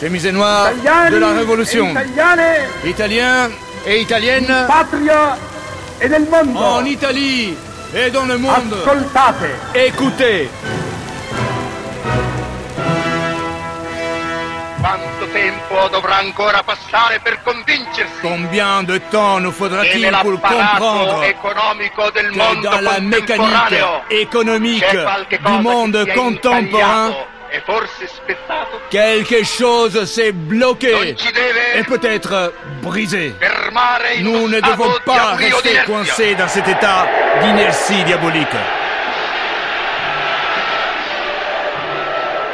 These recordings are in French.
Chemise noire de la révolution. Italiane Italiens et italiennes patria e del mondo. en Italie et dans le monde. Ascoltate. Écoutez. Quanto tempo dovrà ancora passare per convincersi Combien de temps nous faudra-t-il pour comprendre economico del que mondo dans la mécanique économique du monde contemporain, quelque chose s'est bloqué et peut-être brisé. fermare in Nous ne devons pas rester coincés dans cet état d'inertie diabolique.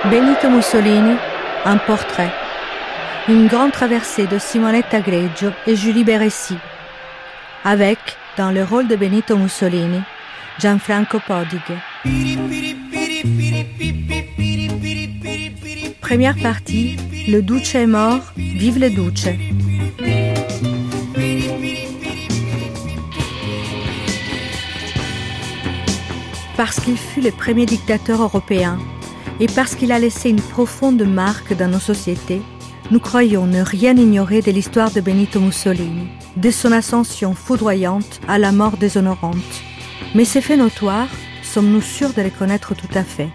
Benito Mussolini, un portrait. Une grande traversée de Simonetta Greggio et Julie Beressi. Avec, dans le rôle de Benito Mussolini, Gianfranco Podige. Première partie, le Duce est mort, vive le Duce. Parce qu'il fut le premier dictateur européen et parce qu'il a laissé une profonde marque dans nos sociétés, nous croyons ne rien ignorer de l'histoire de Benito Mussolini, de son ascension foudroyante à la mort déshonorante. Mais ces faits notoires, sommes-nous sûrs de les connaître tout à fait?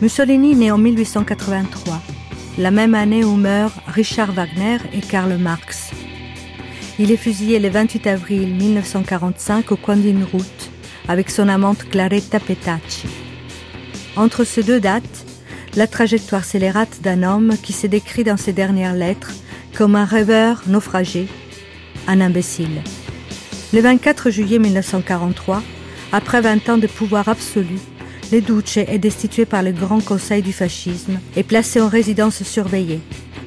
Mussolini naît en 1883, la même année où meurent Richard Wagner et Karl Marx. Il est fusillé le 28 avril 1945 au coin d'une route avec son amante Claretta Petacci. Entre ces deux dates, la trajectoire scélérate d'un homme qui se décrit dans ses dernières lettres comme un rêveur naufragé, un imbécile. Le 24 juillet 1943, après 20 ans de pouvoir absolu, le Duce est destitué par le Grand Conseil du fascisme et placé en résidence surveillée.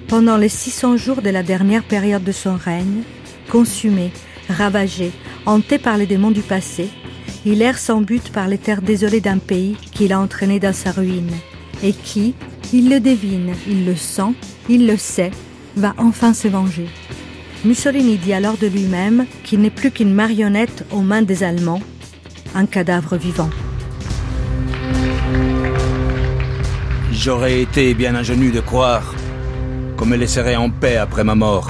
Pendant les 600 jours de la dernière période de son règne, consumé, ravagé, hanté par les démons du passé, il erre sans but par les terres désolées d'un pays qu'il a entraîné dans sa ruine et qui, il le devine, il le sent, il le sait, va enfin se venger. Mussolini dit alors de lui-même qu'il n'est plus qu'une marionnette aux mains des Allemands, un cadavre vivant. J'aurais été bien ingénu de croire qu'on me laisserait en paix après ma mort.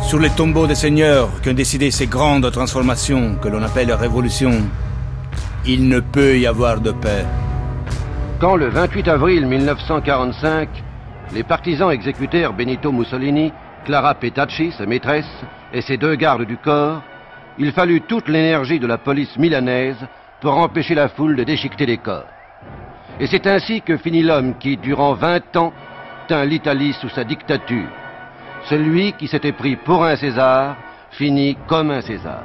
Sur les tombeaux des seigneurs qui ont ces grandes transformations que l'on appelle révolution, il ne peut y avoir de paix. Quand le 28 avril 1945, les partisans exécutèrent Benito Mussolini, Clara Petacci, sa maîtresse, et ses deux gardes du corps, il fallut toute l'énergie de la police milanaise pour empêcher la foule de déchiqueter les corps. Et c'est ainsi que finit l'homme qui, durant 20 ans, tint l'Italie sous sa dictature. Celui qui s'était pris pour un César finit comme un César.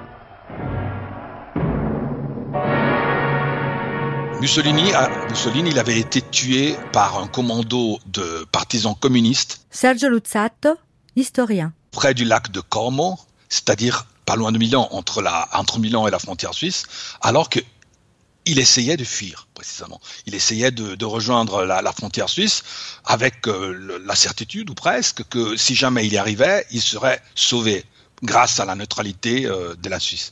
Mussolini, a- Mussolini, il avait été tué par un commando de partisans communistes Sergio Luzzatto, historien. près du lac de Como, c'est-à-dire pas loin de Milan, entre, la, entre Milan et la frontière suisse, alors que il essayait de fuir, précisément. Il essayait de, rejoindre la, frontière suisse avec euh, la certitude, ou presque, que si jamais il y arrivait, il serait sauvé grâce à la neutralité euh, de la Suisse.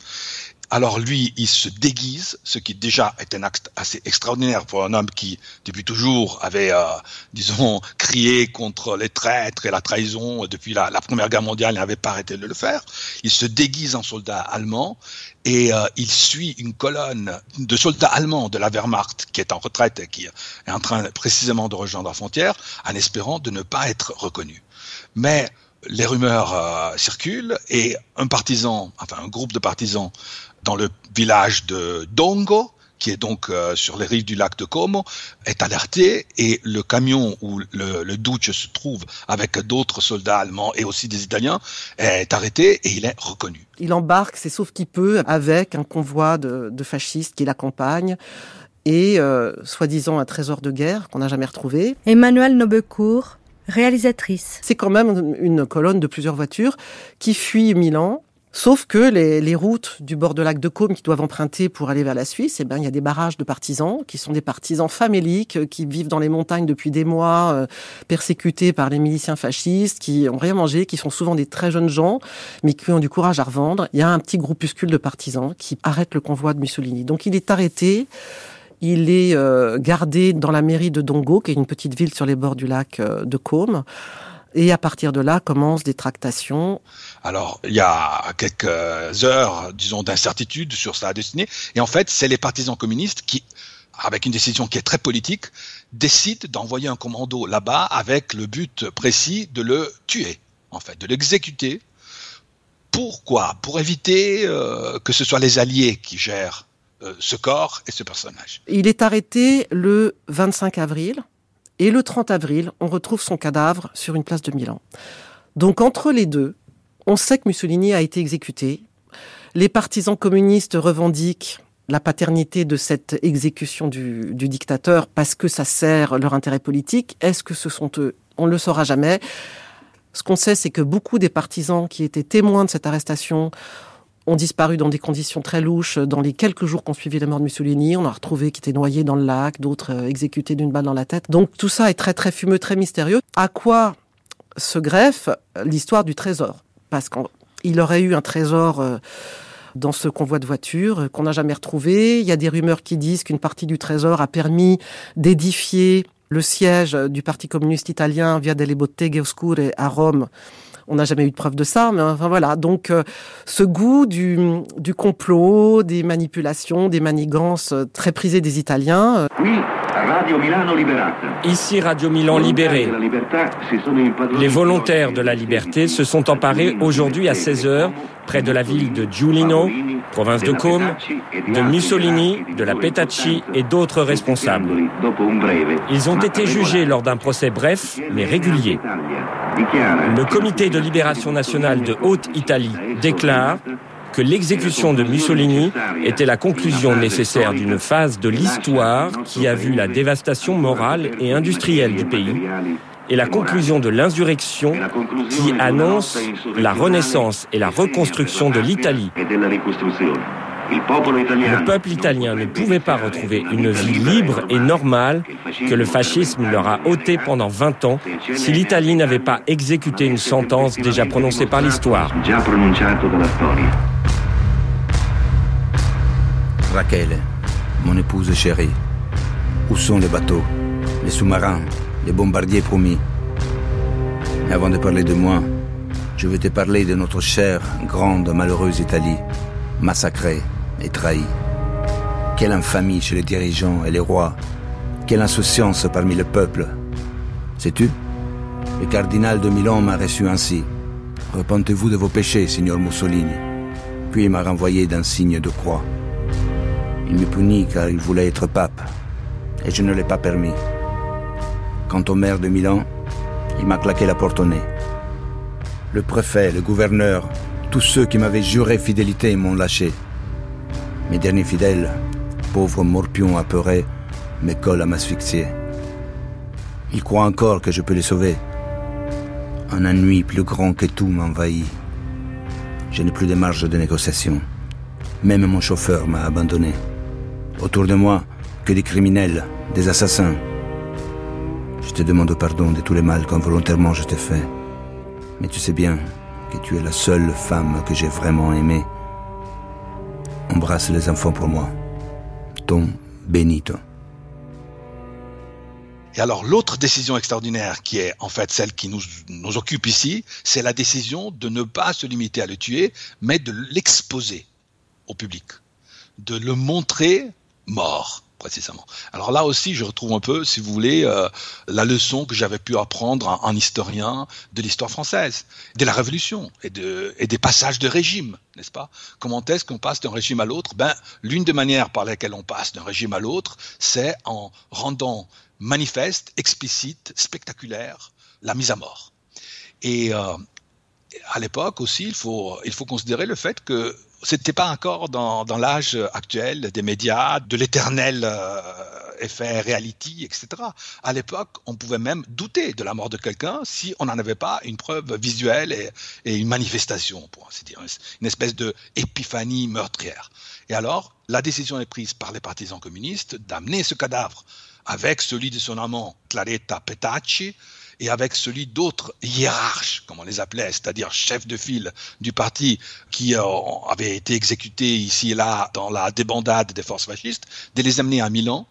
Alors lui, il se déguise, ce qui déjà est un acte assez extraordinaire pour un homme qui, depuis toujours, avait, euh, disons, crié contre les traîtres et la trahison depuis la, Première Guerre mondiale, il n'avait pas arrêté de le faire. Il se déguise en soldat allemand et euh, il suit une colonne de soldats allemands de la Wehrmacht qui est en retraite et qui est en train précisément de rejoindre la frontière en espérant de ne pas être reconnu. Mais les rumeurs euh, circulent et un partisan, enfin un groupe de partisans dans le village de Dongo, qui est donc euh, sur les rives du lac de Como, est alerté et le camion où le, le Duce se trouve avec d'autres soldats allemands et aussi des Italiens est arrêté et il est reconnu. Il embarque, c'est sauf qu'il peut, avec un convoi de, de fascistes qui l'accompagnent et euh, soi-disant un trésor de guerre qu'on n'a jamais retrouvé. Emmanuelle Nobecourt, réalisatrice. C'est quand même une colonne de plusieurs voitures qui fuit Milan. Sauf que les, les routes du bord de lac de Côme qui doivent emprunter pour aller vers la Suisse, eh ben, il y a des barrages de partisans qui sont des partisans faméliques euh, qui vivent dans les montagnes depuis des mois, euh, persécutés par les miliciens fascistes, qui ont rien mangé, qui sont souvent des très jeunes gens, mais qui ont du courage à revendre. Il y a un petit groupuscule de partisans qui arrête le convoi de Mussolini. Donc il est arrêté Il est euh, gardé dans la mairie de Dongo, qui est une petite ville sur les bords du lac de Côme. Et à partir de là, commencent des tractations. Alors, il y a quelques heures, disons, d'incertitude sur sa destinée. Et en fait, c'est les partisans communistes qui, avec une décision qui est très politique, décident d'envoyer un commando là-bas avec le but précis de le tuer, en fait, de l'exécuter. Pourquoi? Pour éviter euh, que ce soit les Alliés qui gèrent euh, ce corps et ce personnage. Il est arrêté le 25 avril et le 30 avril, on retrouve son cadavre sur une place de Milan. Donc entre les deux, on sait que Mussolini a été exécuté. Les partisans communistes revendiquent la paternité de cette exécution du, du dictateur parce que ça sert leur intérêt politique. Est-ce que ce sont eux? On ne le saura jamais. Ce qu'on sait, c'est que beaucoup des partisans qui étaient témoins de cette arrestation ont disparu dans des conditions très louches dans les quelques jours qu'on suivi la mort de Mussolini. On a retrouvé qui étaient noyés dans le lac, d'autres euh, exécutés d'une balle dans la tête. Donc tout ça est très très fumeux, très mystérieux. À quoi se greffe l'histoire du trésor? Parce qu'il aurait eu un trésor euh, dans ce convoi de voitures euh, qu'on n'a jamais retrouvé. Il y a des rumeurs qui disent qu'une partie du trésor a permis d'édifier le siège du Parti communiste italien via delle botteghe oscure à Rome on n'a jamais eu de preuve de ça, mais enfin voilà. Donc, euh, ce goût du, du, complot, des manipulations, des manigances euh, très prisées des Italiens. Euh. Oui, Radio Milano Ici Radio Milan libéré. Les volontaires de la liberté se sont emparés aujourd'hui à 16h près de la ville de Giulino, province de Côme, de Mussolini, de la Petacci et d'autres responsables. Ils ont été jugés lors d'un procès bref mais régulier. Le comité de libération nationale de Haute-Italie déclare que l'exécution de Mussolini était la conclusion nécessaire d'une phase de l'histoire qui a vu la dévastation morale et industrielle du pays et la conclusion de l'insurrection qui annonce la renaissance et la reconstruction de l'Italie. Le peuple italien ne pouvait pas retrouver une vie libre et normale que le fascisme leur a ôtée pendant 20 ans si l'Italie n'avait pas exécuté une sentence déjà prononcée par l'histoire. Raquel, mon épouse chérie, où sont les bateaux, les sous-marins, les bombardiers promis? Avant de parler de moi, je veux te parler de notre chère, grande, malheureuse Italie, massacrée et trahie. Quelle infamie chez les dirigeants et les rois, quelle insouciance parmi le peuple. Sais-tu? Le cardinal de Milan m'a reçu ainsi. Repentez-vous de vos péchés, signor Mussolini. Puis il m'a renvoyé d'un signe de croix. Il me punit car il voulait être pape, et je ne l'ai pas permis. Quant au maire de Milan, il m'a claqué la porte au nez. Le préfet, le gouverneur, tous ceux qui m'avaient juré fidélité m'ont lâché. Mes derniers fidèles, pauvres morpions apeurés, me à m'asphyxier. Ils croient encore que je peux les sauver. Un ennui plus grand que tout m'envahit. Je n'ai plus de marge de négociation. Même mon chauffeur m'a abandonné. Autour de moi, que des criminels, des assassins. Je te demande pardon de tous les mal qu'involontairement je t'ai fait. Mais tu sais bien que tu es la seule femme que j'ai vraiment aimée. Embrasse les enfants pour moi. Ton Benito. Et alors l'autre décision extraordinaire qui est en fait celle qui nous, nous occupe ici, c'est la décision de ne pas se limiter à le tuer, mais de l'exposer au public, de le montrer mort précisément. Alors là aussi, je retrouve un peu, si vous voulez, euh, la leçon que j'avais pu apprendre en, historien de l'histoire française, de la Révolution et, de, et des passages de régime, n'est-ce pas? Comment est-ce qu'on passe d'un régime à l'autre? Ben, l'une des manières par lesquelles on passe d'un régime à l'autre, c'est en rendant manifeste, explicite, spectaculaire la mise à mort. Et euh, à l'époque aussi, il faut, il faut considérer le fait que c'était pas encore dans, dans l'âge actuel des médias, de l'éternel euh, effet reality, etc. À l'époque, on pouvait même douter de la mort de quelqu'un si on n'en avait pas une preuve visuelle et, et, une manifestation, pour ainsi dire, une espèce de épiphanie meurtrière. Et alors, la décision est prise par les partisans communistes d'amener ce cadavre avec celui de son amant Claretta Petacci et avec celui d'autres hiérarches, comme on les appelait, c'est-à-dire chefs de file du parti qui euh, avaient été exécutés ici et là dans la débandade des forces fascistes, de les amener à Milan,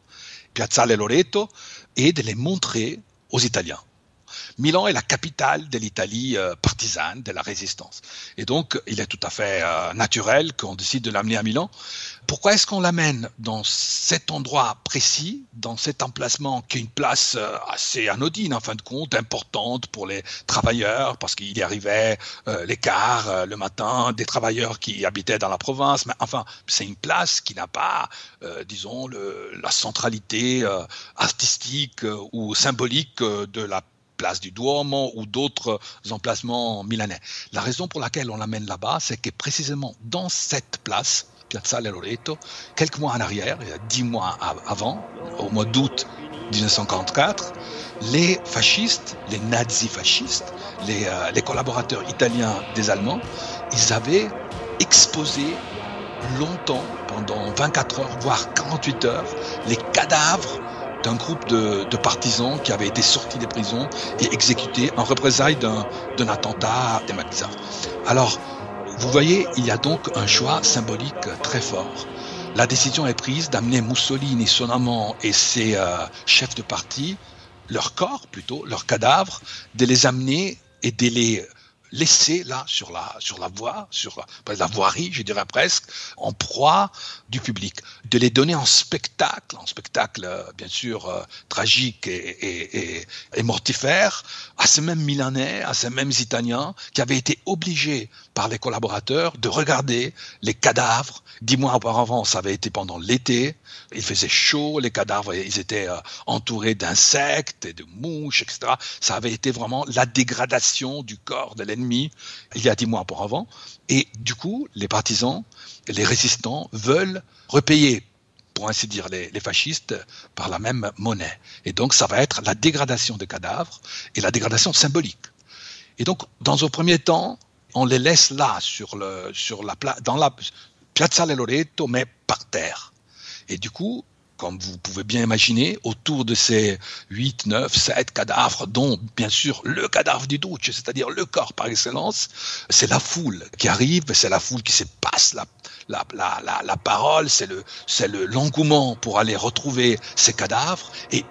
Piazzale Loreto, et de les montrer aux Italiens. Milan est la capitale de l'Italie euh, partisane, de la résistance. Et donc, il est tout à fait euh, naturel qu'on décide de l'amener à Milan. Pourquoi est-ce qu'on l'amène dans cet endroit précis, dans cet emplacement qui est une place euh, assez anodine, en fin de compte, importante pour les travailleurs, parce qu'il y arrivait les cars le matin, des travailleurs qui habitaient dans la province. Mais enfin, c'est une place qui n'a pas, disons, la centralité artistique ou symbolique de la place du Duomo ou d'autres emplacements milanais. La raison pour laquelle on l'amène là-bas, c'est que précisément dans cette place, Piazza Loreto, quelques mois en arrière, dix mois avant, au mois d'août 1944, les fascistes, les nazis fascistes, les, euh, les collaborateurs italiens des Allemands, ils avaient exposé longtemps, pendant 24 heures, voire 48 heures, les cadavres d'un groupe de, partisans qui avaient été sortis des prisons et exécutés en représailles d'un attentat des magasins. Alors, vous voyez, il y a donc un choix symbolique très fort. La décision est prise d'amener Mussolini, son amant et ses euh, chefs de parti, leur corps plutôt, leurs cadavres, de les amener et de les laissés là sur la voie, sur la voirie, je dirais presque, en proie du public, de les donner en spectacle, en spectacle euh, bien sûr euh, tragique et, mortifère, à ces mêmes Milanais, à ces mêmes Italiens qui avaient été obligés par les collaborateurs de regarder les cadavres. Dix mois auparavant, ça avait été pendant l'été, il faisait chaud, les cadavres, ils étaient euh, entourés d'insectes et de mouches, etc. Ça avait été vraiment la dégradation du corps de l'ennemi il y a dix mois auparavant. Et du coup, les partisans, les résistants veulent repayer pour ainsi dire, les, les, fascistes par la même monnaie. Et donc, ça va être la dégradation des cadavres et la dégradation symbolique. Et donc, dans un premier temps, on les laisse là, sur le, sur la, dans la Piazza Loreto, mais par terre. Et du coup, comme vous pouvez bien imaginer, autour de ces 8, 9, 7 cadavres, dont bien sûr le cadavre du Duce, c'est-à-dire le corps par excellence, c'est la foule qui arrive, c'est la foule qui se passe la, la, la, la, parole, c'est le, le, l'engouement pour aller retrouver ces cadavres. Et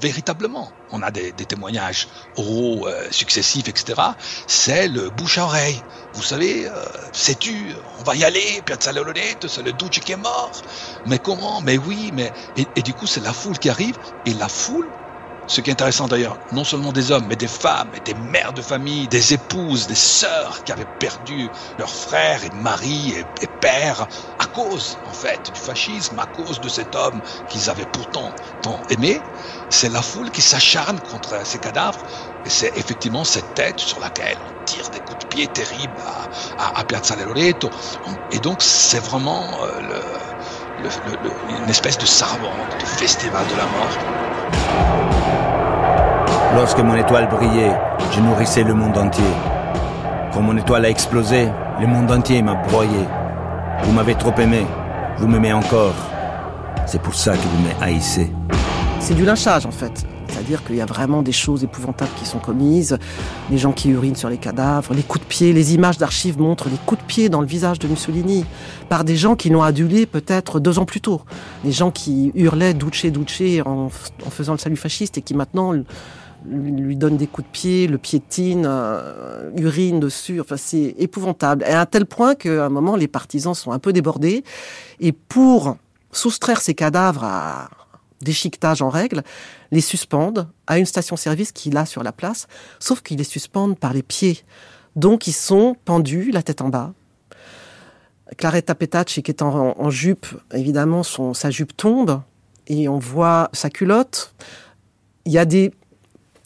véritablement, on a des, témoignages oraux euh, successifs, etc. C'est le bouche à oreille. Vous savez, euh, sais-tu, on va y aller, Piazza Loreto, c'est le Duce qui est mort. Mais comment? Mais oui, mais... Et du coup, c'est la foule qui arrive, et la foule ce qui est intéressant d'ailleurs, non seulement des hommes, mais des femmes, et des mères de famille, des épouses, des sœurs qui avaient perdu leurs frères et maris et, pères à cause, en fait, du fascisme, à cause de cet homme qu'ils avaient pourtant tant aimé. C'est la foule qui s'acharne contre ces cadavres, et c'est effectivement cette tête sur laquelle on tire des coups de pied terribles à, Piazza Loreto. Et donc c'est vraiment euh, le, le, le, une espèce de sarabande, de festival de la mort. Lorsque mon étoile brillait, je nourrissais le monde entier. Quand mon étoile a explosé, le monde entier m'a broyé. Vous m'avez trop aimé, vous m'aimez encore. C'est pour ça que vous m'haïssez. C'est du lynchage en fait. C'est-à-dire qu'il y a vraiment des choses épouvantables qui sont commises, les gens qui urinent sur les cadavres, les coups de pied, les images d'archives montrent les coups de pied dans le visage de Mussolini par des gens qui l'ont adulé peut-être deux ans plus tôt. Des gens qui hurlaient Duce, Duce en, faisant le salut fasciste et qui maintenant lui donne des coups de pied, le piétine, euh, urine dessus. Enfin, c'est épouvantable. Et à tel point qu'à un moment, les partisans sont un peu débordés. Et pour soustraire ces cadavres à déchiquetage en règle, les suspendent à une station-service qu'il a sur la place, sauf qu'ils les suspendent par les pieds. Donc, ils sont pendus, la tête en bas. Claretta Petacci, qui est en, jupe, évidemment, son, sa jupe tombe et on voit sa culotte. Il y a des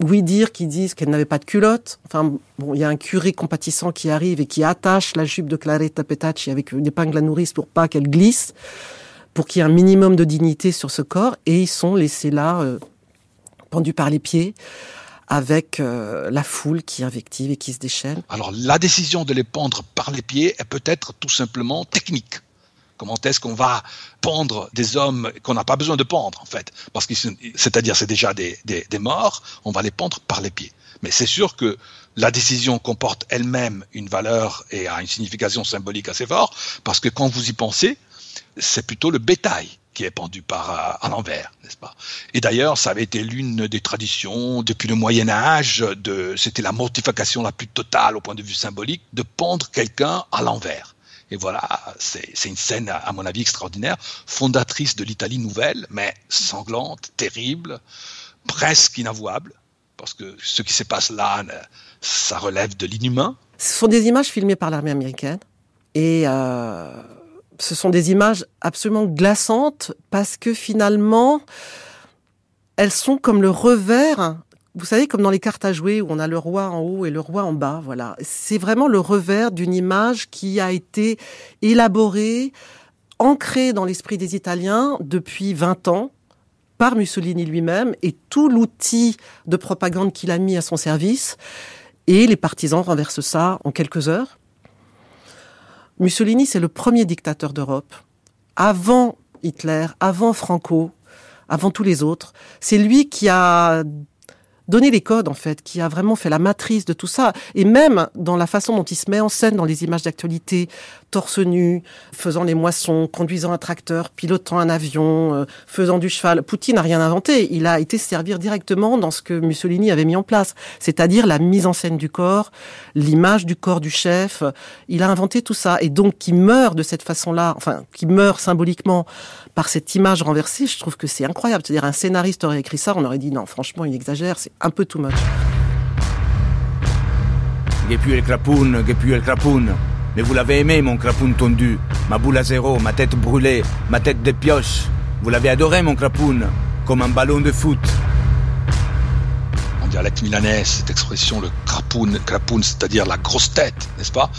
oui dire qui disent qu'elle n'avait pas de culotte. Enfin, bon, il y a un curé compatissant qui arrive et qui attache la jupe de Claretta Petacci avec une épingle à nourrice pour pas qu'elle glisse, pour qu'il y ait un minimum de dignité sur ce corps. Et ils sont laissés là, euh, pendus par les pieds, avec euh, la foule qui invective et qui se déchaîne. Alors, la décision de les pendre par les pieds est peut-être tout simplement technique. Comment est-ce qu'on va pendre des hommes qu'on n'a pas besoin de pendre, en fait? Parce que, c'est-à-dire, c'est déjà des, des, des morts, on va les pendre par les pieds. Mais c'est sûr que la décision comporte elle-même une valeur et a une signification symbolique assez forte, parce que quand vous y pensez, c'est plutôt le bétail qui est pendu par euh, à l'envers, n'est-ce pas? Et d'ailleurs, ça avait été l'une des traditions depuis le Moyen Âge. C'était la mortification la plus totale au point de vue symbolique de pendre quelqu'un à l'envers. Et voilà, c'est, une scène, à mon avis, extraordinaire, fondatrice de l'Italie nouvelle, mais sanglante, terrible, presque inavouable, parce que ce qui se passe là, ça relève de l'inhumain. Ce sont des images filmées par l'armée américaine. Et euh, ce sont des images absolument glaçantes parce que finalement, elles sont comme le revers. Vous savez, comme dans les cartes à jouer où on a le roi en haut et le roi en bas, voilà. C'est vraiment le revers d'une image qui a été élaborée, ancrée dans l'esprit des Italiens depuis 20 ans par Mussolini lui-même et tout l'outil de propagande qu'il a mis à son service. Et les partisans renversent ça en quelques heures. Mussolini, c'est le premier dictateur d'Europe. Avant Hitler, avant Franco, avant tous les autres. C'est lui qui a donné les codes, en fait, qui a vraiment fait la matrice de tout ça. Et même dans la façon dont il se met en scène dans les images d'actualité, torse nu, faisant les moissons, conduisant un tracteur, pilotant un avion, euh, faisant du cheval. Poutine n'a rien inventé. Il a été servir directement dans ce que Mussolini avait mis en place, c'est-à-dire la mise en scène du corps, l'image du corps du chef. Il a inventé tout ça. Et donc, qui meurt de cette façon-là, enfin, qui meurt symboliquement par cette image renversée, je trouve que c'est incroyable. C'est-à-dire, un scénariste aurait écrit ça, on aurait dit non, franchement, il exagère, un peu too much. Gepu el crapoun, gepu el crapoun. Mais vous l'avez aimé, mon crapoun tondu. Ma boule à zéro, ma tête brûlée, ma tête de pioche. Vous l'avez adoré, mon crapoun, comme un ballon de foot. En dialecte milanais, cette expression, le crapoun, crapoun, c'est-à-dire la grosse tête, n'est-ce pas?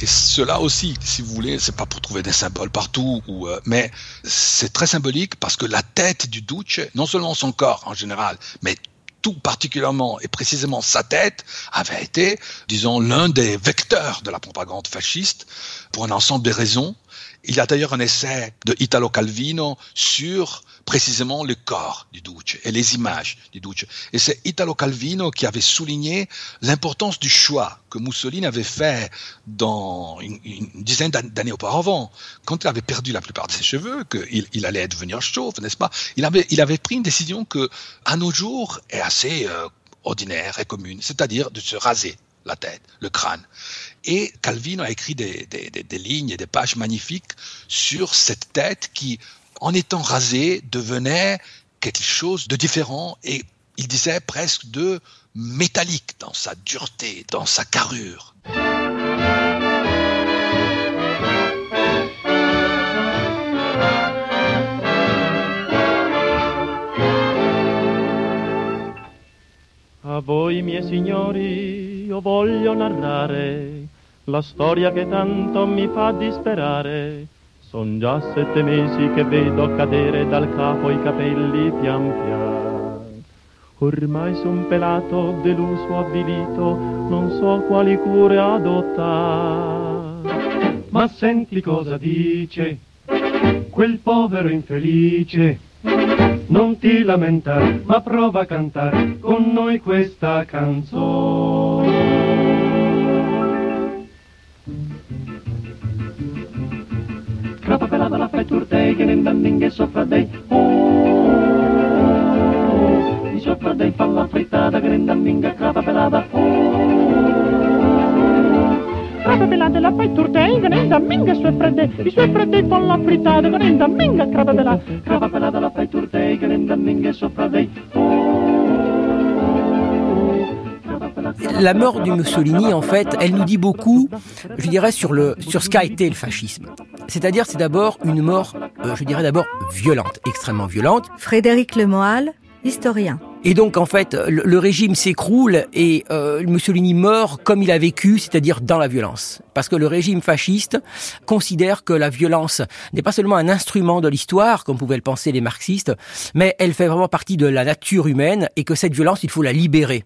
Et cela aussi, si vous voulez, c'est pas pour trouver des symboles partout, ou, euh, mais c'est très symbolique parce que la tête du Duce, non seulement son corps en général, mais tout particulièrement et précisément sa tête avait été, disons, l'un des vecteurs de la propagande fasciste pour un ensemble de raisons. Il y a d'ailleurs un essai de Italo Calvino sur précisément le corps du Duce et les images du Duce. Et c'est Italo Calvino qui avait souligné l'importance du choix que Mussolini avait fait dans une, dizaine d'années auparavant, quand il avait perdu la plupart de ses cheveux, qu'il il allait devenir chauve, n'est-ce pas? Il avait, il avait pris une décision que, à nos jours, est assez euh, ordinaire et commune, c'est-à-dire de se raser la tête, le crâne. Et Calvino a écrit des, des, des, lignes et des pages magnifiques sur cette tête qui, en étant rasée, devenait quelque chose de différent et il disait presque de métallique dans sa dureté, dans sa carrure. A voi miei signori io voglio narrare la storia che tanto mi fa disperare Son già sette mesi che vedo cadere dal capo i capelli pian pian. Ormai son pelato, deluso, avvilito, non so quali cure adottare. Ma senti cosa dice quel povero infelice. Non ti lamentare, ma prova a cantare con noi questa canzone. Pelada la fai turtei che nenda minga sopra dei. Oh, oh, sopra dei fa la frittata che nenda minga crapa pelada oh, Crapa pelada la fai turtei che nenda minga sopra dei i suoi freddi fa la frittata che nenda minga crapa pelada crapa pelada la fai turtei che nenda minga sopra dei. La mort du Mussolini, en fait, elle nous dit beaucoup, je dirais, sur, le, sur ce qu'a été le fascisme. C'est-à-dire, c'est d'abord une mort, euh, je dirais d'abord violente, extrêmement violente. Frédéric Lemoal, historien. Et donc, en fait, le, régime s'écroule et euh, Mussolini meurt comme il a vécu, c'est-à-dire dans la violence. Parce que le régime fasciste considère que la violence n'est pas seulement un instrument de l'histoire, comme pouvaient le penser les marxistes, mais elle fait vraiment partie de la nature humaine et que cette violence, il faut la libérer.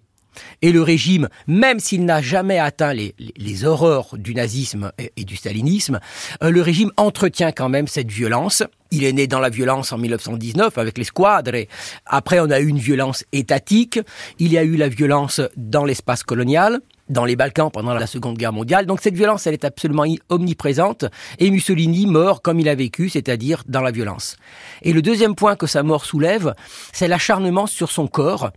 Et le régime, même s'il n'a jamais atteint les, horreurs du nazisme et, du stalinisme, euh, le régime entretient quand même cette violence. Il est né dans la violence en 1919 avec les squadres. Après, on a eu une violence étatique. Il y a eu la violence dans l'espace colonial dans les Balkans pendant la Seconde Guerre mondiale. Donc cette violence, elle est absolument omniprésente. Et Mussolini meurt comme il a vécu, c'est-à-dire dans la violence. Et le deuxième point que sa mort soulève, c'est l'acharnement sur son corps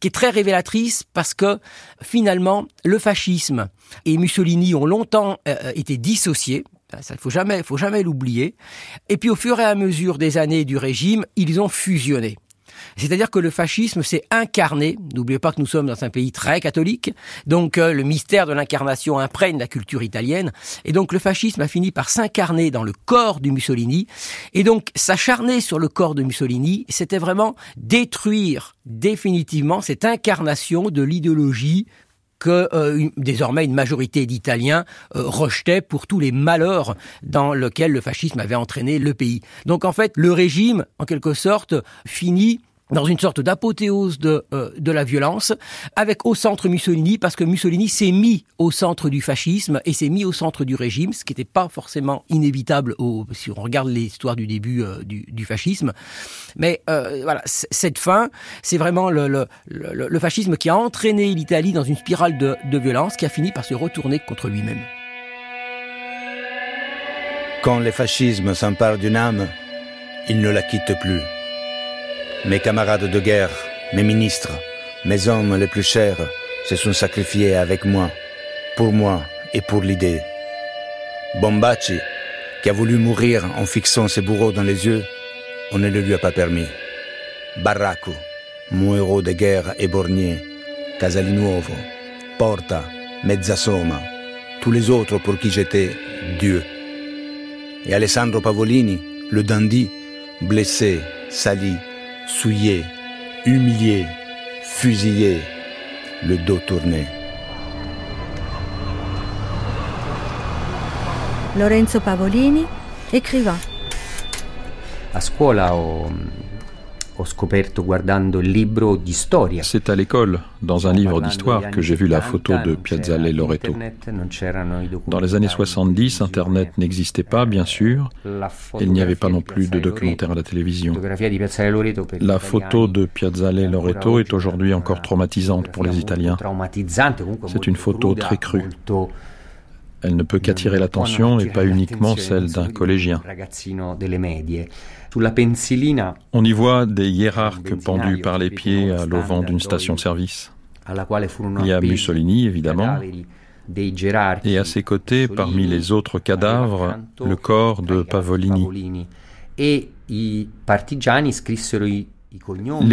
qui est très révélatrice parce que finalement le fascisme et Mussolini ont longtemps euh, été dissociés. Ça, il faut jamais, faut jamais l'oublier. Et puis au fur et à mesure des années du régime, ils ont fusionné. C'est-à-dire que le fascisme s'est incarné. N'oubliez pas que nous sommes dans un pays très catholique, donc euh, le mystère de l'incarnation imprègne la culture italienne, et donc le fascisme a fini par s'incarner dans le corps du Mussolini, et donc s'acharner sur le corps de Mussolini, c'était vraiment détruire définitivement cette incarnation de l'idéologie que euh, désormais une majorité d'Italiens euh, rejetaient pour tous les malheurs dans lesquels le fascisme avait entraîné le pays. Donc en fait, le régime, en quelque sorte, finit dans une sorte d'apothéose de, euh, de la violence, avec au centre Mussolini, parce que Mussolini s'est mis au centre du fascisme et s'est mis au centre du régime, ce qui n'était pas forcément inévitable au, si on regarde l'histoire du début euh, du, du, fascisme. Mais euh, voilà, cette fin, c'est vraiment le, le, le, le, fascisme qui a entraîné l'Italie dans une spirale de, de violence qui a fini par se retourner contre lui-même. Quand le fascisme s'empare d'une âme, il ne la quitte plus. Mes camarades de guerre, mes ministres, mes hommes les plus chers se sont sacrifiés avec moi, pour moi et pour l'idée. Bombaci, qui a voulu mourir en fixant ses bourreaux dans les yeux, on ne le lui a pas permis. Barraco, mon héros de guerre éborgné, Casalinuovo, Porta, Mezzasoma, tous les autres pour qui j'étais Dieu. Et Alessandro Pavolini, le dandy, blessé, sali, souillé, humilié, fusillé, le dos tourné. Lorenzo Pavolini, écrivain. A scuola ho C'est à l'école, dans un livre d'histoire, que j'ai vu la photo de Piazzale Loreto. Dans les années 70, Internet n'existait pas, bien sûr. Il n'y avait pas non plus de documentaire à la télévision. La photo de Piazzale Loreto est aujourd'hui encore traumatisante pour les Italiens. C'est une photo très crue. Elle ne peut qu'attirer l'attention et pas uniquement celle d'un collégien. On y voit des hiérarques pendus par les pieds à l'auvent d'une station-service. Il y a Mussolini, évidemment, et à ses côtés, parmi les autres cadavres, le corps de Pavolini. Les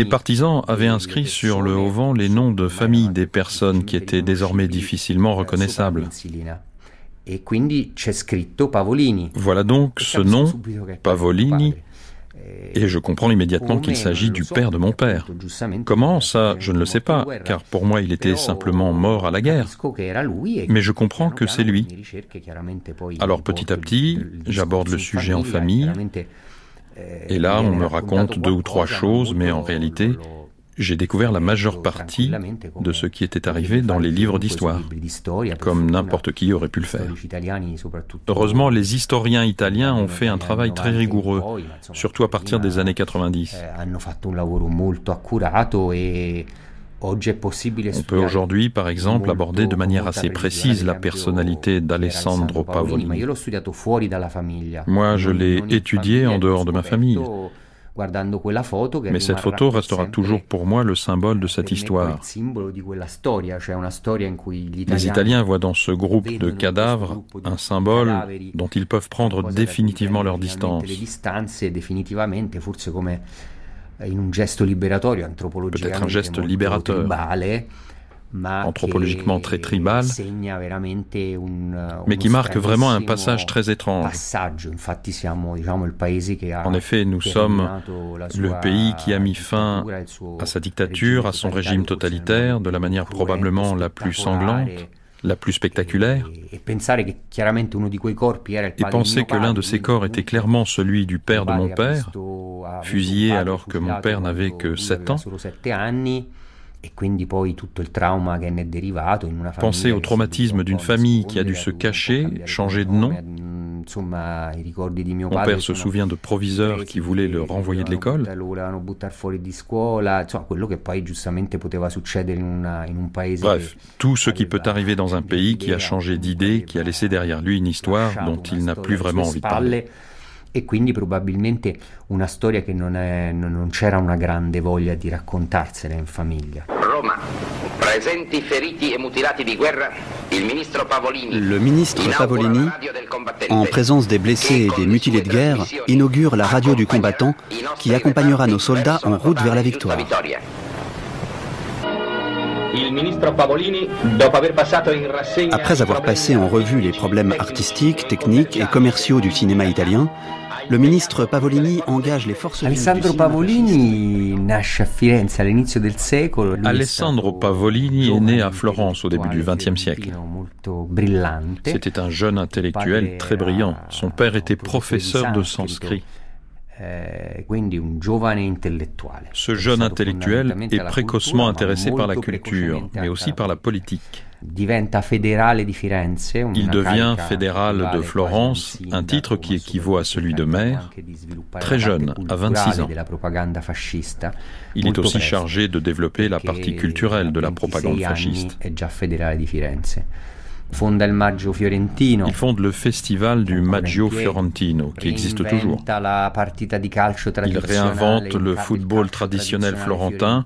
partisans avaient inscrit sur le auvent les noms de familles des personnes qui étaient désormais difficilement reconnaissables. Voilà donc ce nom, Pavolini, et je comprends immédiatement qu'il s'agit du père de mon père. Comment ça, je ne le sais pas, car pour moi il était simplement mort à la guerre. Mais je comprends que c'est lui. Alors petit à petit, j'aborde le sujet en famille, et là on me raconte deux ou trois choses, mais en réalité, j'ai découvert la majeure partie de ce qui était arrivé dans les livres d'histoire, comme n'importe qui aurait pu le faire. Heureusement, les historiens italiens ont fait un travail très rigoureux, surtout à partir des années 90. On peut aujourd'hui, par exemple, aborder de manière assez précise la personnalité d'Alessandro Pavolini. Moi, je l'ai étudié en dehors de ma famille. Mais cette photo restera toujours pour moi le symbole de cette histoire. Les Italiens voient dans ce groupe de cadavres un symbole dont ils peuvent prendre définitivement leur distance. Peut-être un geste libérateur anthropologiquement très tribal, mais qui marque vraiment un passage très étrange. En effet, nous sommes le pays qui a mis fin à sa dictature, à son régime totalitaire, de la manière probablement la plus sanglante la plus spectaculaire, et penser que l'un de ces corps était clairement celui du père de mon père, fusillé alors que mon père n'avait que 7 ans, Pensez au traumatisme d'une famille qui a dû se cacher, changer de nom. Mon père se souvient de proviseurs qui voulaient le renvoyer de l'école. Bref, tout ce qui peut arriver dans un pays qui a changé d'idée, qui a laissé derrière lui une histoire dont il n'a plus vraiment envie de parler. E quindi probabilmente una storia che non, è, non c'era una grande voglia di raccontarsela in famiglia. Roma, presenti feriti e mutilati di guerra, il ministro Pavolini, le ministre Pavolini, en présence des blessés et des mutilés de guerre, inaugure la radio du combattant qui accompagnera nos soldats en route vers la victoire. Après avoir passé en revue les problèmes artistiques, techniques et commerciaux du cinéma italien, le ministre Pavolini engage les forces Alessandro Pavolini nasce a Firenze all'inizio del secolo. Alessandro Pavolini est né à Florence au début du XXe siècle. C'était un jeune intellectuel très brillant. Son père était professeur de sanskrit. Eh, Ce jeune intellectuel est précocement intéressé par la culture, mais aussi par la politique. Il devient fédéral de Florence, un titre qui équivaut à celui de maire, très jeune, à 26 ans. Il est aussi chargé de développer la partie culturelle de la propagande fasciste. Il fonde le festival du Maggio Fiorentino, qui existe toujours. Il réinvente le football traditionnel florentin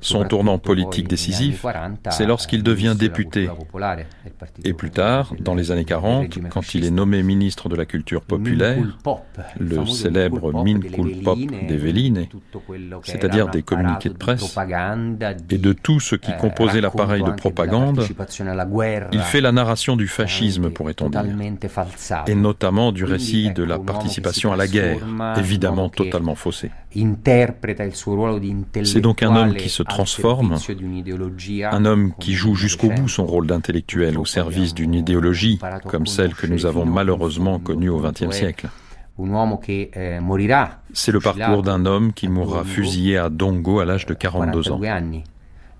Son tournant politique décisif, c'est lorsqu'il devient député. Et plus tard, dans les années 40, quand il est nommé ministre de la Culture populaire, le célèbre Min Pop des Véline, c'est-à-dire des communiqués de presse, et de tout ce qui composait l'appareil de propagande, il fait la narration du fascisme, pourrait-on dire, et notamment du récit de la participation à la guerre, évidemment totalement faussé. C'est donc un homme qui se transforme, un homme qui joue jusqu'au bout son rôle d'intellectuel au service d'une idéologie comme celle que nous avons malheureusement connue au XXe siècle. C'est le parcours d'un homme qui mourra fusillé à Dongo à l'âge de 42 ans.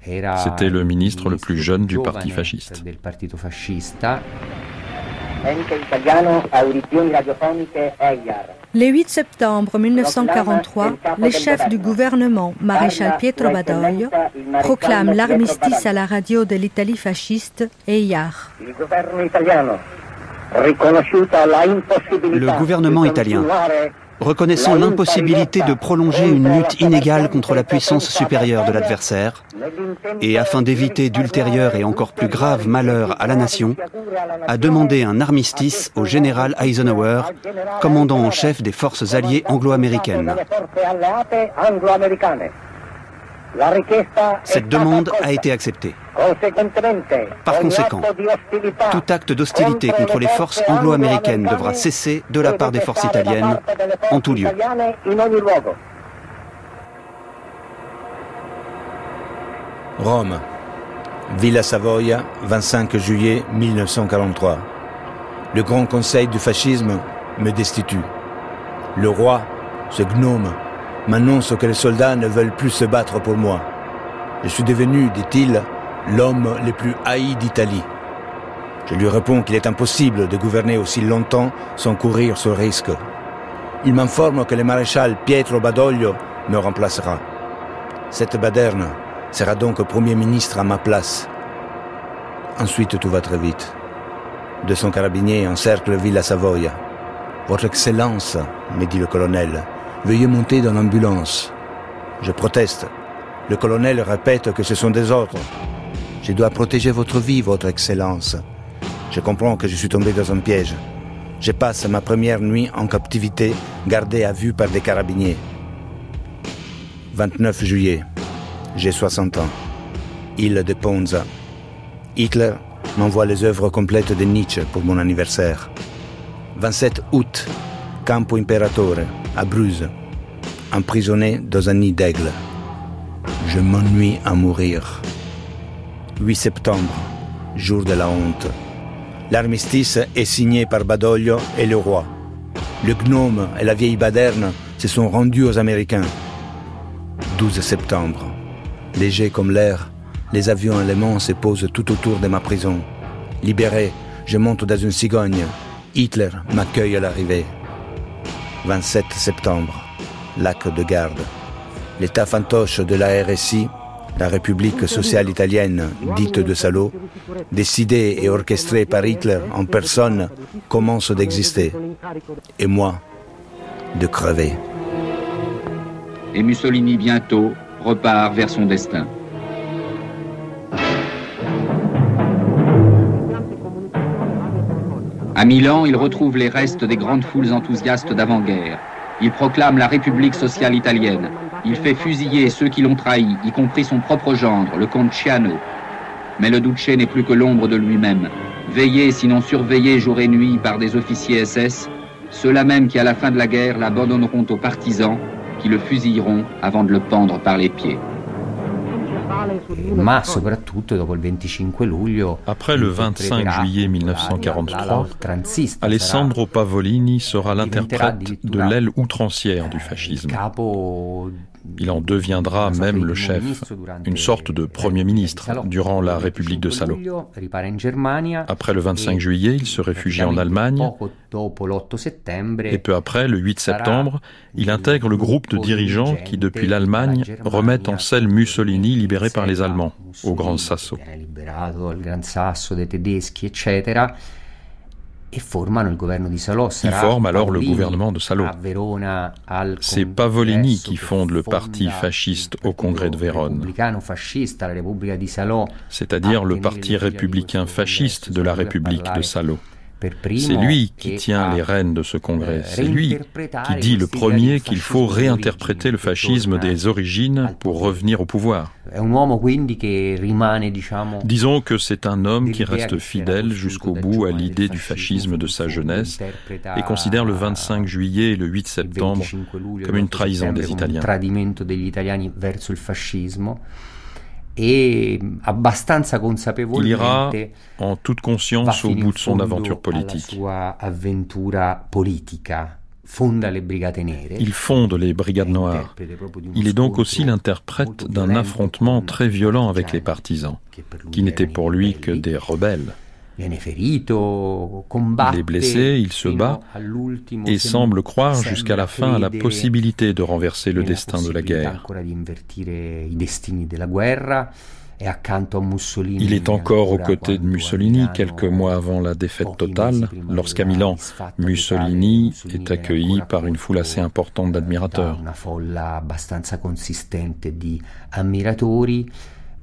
C'était le ministre le plus jeune du parti fasciste. Le 8 septembre 1943, le chef du gouvernement, maréchal Pietro Badoglio, proclame l'armistice à la radio de l'Italie fasciste EIAR. Le gouvernement italien reconnaissant l'impossibilité de prolonger une lutte inégale contre la puissance supérieure de l'adversaire, et afin d'éviter d'ultérieurs et encore plus graves malheurs à la nation, a demandé un armistice au général Eisenhower, commandant en chef des forces alliées anglo-américaines. Cette demande a été acceptée. Par conséquent, tout acte d'hostilité contre les forces anglo-américaines devra cesser de la part des forces italiennes en tout lieu. Rome, Villa Savoia, 25 juillet 1943. Le Grand Conseil du fascisme me destitue. Le roi, ce gnome, m'annonce que les soldats ne veulent plus se battre pour moi. Je suis devenu, dit-il, l'homme le plus haï d'Italie. Je lui réponds qu'il est impossible de gouverner aussi longtemps sans courir ce risque. Il m'informe que le maréchal Pietro Badoglio me remplacera. Cette baderne sera donc Premier ministre à ma place. Ensuite, tout va très vite. De son carabinier encercle Villa Savoia. Votre Excellence, me dit le colonel, veuillez monter dans l'ambulance. Je proteste. Le colonel répète que ce sont des ordres. Je dois protéger votre vie, votre Excellence. Je comprends que je suis tombé dans un piège. Je passe ma première nuit en captivité, gardé à vue par des carabiniers. 29 juillet. J'ai 60 ans. Île de Ponza. Hitler m'envoie les œuvres complètes de Nietzsche pour mon anniversaire. 27 août, Campo Imperatore, à Bruges, emprisonné dans un nid d'aigle. Je m'ennuie à mourir. 8 septembre, jour de la honte. L'armistice est signé par Badoglio et le roi. Le gnome et la vieille baderne se sont rendus aux Américains. 12 septembre, léger comme l'air, les avions allemands se posent tout autour de ma prison. Libéré, je monte dans une cigogne. Hitler m'accueille à l'arrivée. 27 septembre, lac de garde. L'état fantoche de la RSI la République sociale italienne, dite de salaud, décidée et orchestrée par Hitler en personne, commence d'exister. Et moi, de crever. Et Mussolini bientôt repart vers son destin. À Milan, il retrouve les restes des grandes foules enthousiastes d'avant-guerre. Il proclame la République sociale italienne. Il fait fusiller ceux qui l'ont trahi, y compris son propre gendre, le comte Ciano. Mais le Duce n'est plus que l'ombre de lui-même, veillé sinon surveillé jour et nuit par des officiers SS, ceux-là même qui à la fin de la guerre l'abandonneront aux partisans, qui le fusilleront avant de le pendre par les pieds. Après le 25 juillet 1943, Alessandro Pavolini sera l'interprète de l'aile outrancière du fascisme. Il en deviendra même le chef, une sorte de Premier ministre durant la République de Salo. Après le 25 juillet, il se réfugie en Allemagne et peu après, le 8 septembre, il intègre le groupe de dirigeants qui, depuis l'Allemagne, remettent en selle Mussolini libéré par les Allemands au Grand Sasso. Ils forment alors le gouvernement de Salo. C'est Pavolini qui fonde le parti fasciste au congrès de Vérone, c'est-à-dire le parti républicain fasciste de la République de Salo. C'est lui qui tient les rênes de ce congrès. C'est lui qui dit le premier qu'il faut réinterpréter le fascisme des origines pour revenir au pouvoir. Disons que c'est un homme qui reste fidèle jusqu'au bout à l'idée du fascisme de sa jeunesse et considère le 25 juillet et le 8 septembre comme une trahison des Italiens. Il ira en toute conscience au bout de son aventure politique. Il fonde les Brigades Noires. Il est donc aussi l'interprète d'un affrontement très violent avec les partisans, qui n'étaient pour lui que des rebelles. Il est blessé, il se bat et semble croire jusqu'à la fin à la possibilité de renverser le destin de la guerre. Il est encore aux côtés de Mussolini quelques mois avant la défaite totale, lorsqu'à Milan, Mussolini est accueilli par une foule assez importante d'admirateurs.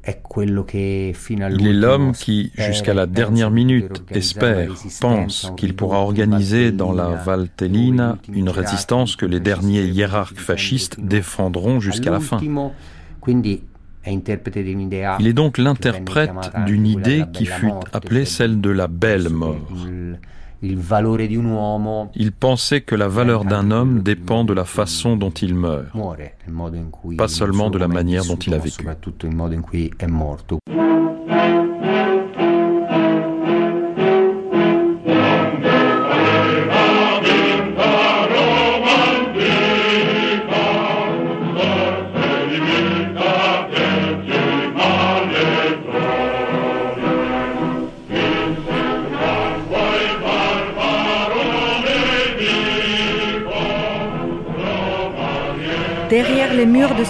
Il est l'homme qui, jusqu'à la dernière minute, espère, pense qu'il pourra organiser dans la Valtellina une résistance que les derniers hiérarques fascistes défendront jusqu'à la fin. Il est donc l'interprète d'une idée qui fut appelée celle de la belle mort. Il pensait que la valeur d'un homme dépend de la façon dont il meurt, pas seulement de la manière dont il a vécu.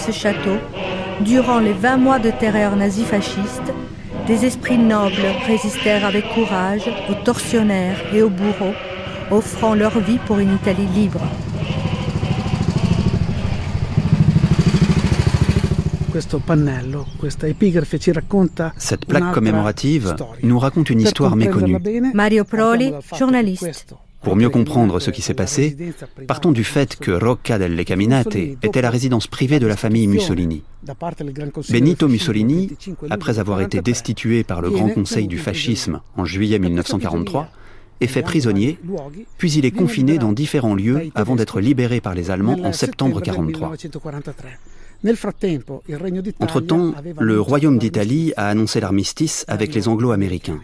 Ce château, durant les 20 mois de terreur nazi-fasciste, des esprits nobles résistèrent avec courage aux tortionnaires et aux bourreaux, offrant leur vie pour une Italie libre. Cette plaque commémorative nous raconte une histoire méconnue. Mario Proli, journaliste. Pour mieux comprendre ce qui s'est passé, partons du fait que Rocca delle Caminate était la résidence privée de la famille Mussolini. Benito Mussolini, après avoir été destitué par le Grand Conseil du fascisme en juillet 1943, est fait prisonnier, puis il est confiné dans différents lieux avant d'être libéré par les Allemands en septembre 1943. Entre-temps, le Royaume d'Italie a annoncé l'armistice avec les Anglo-Américains.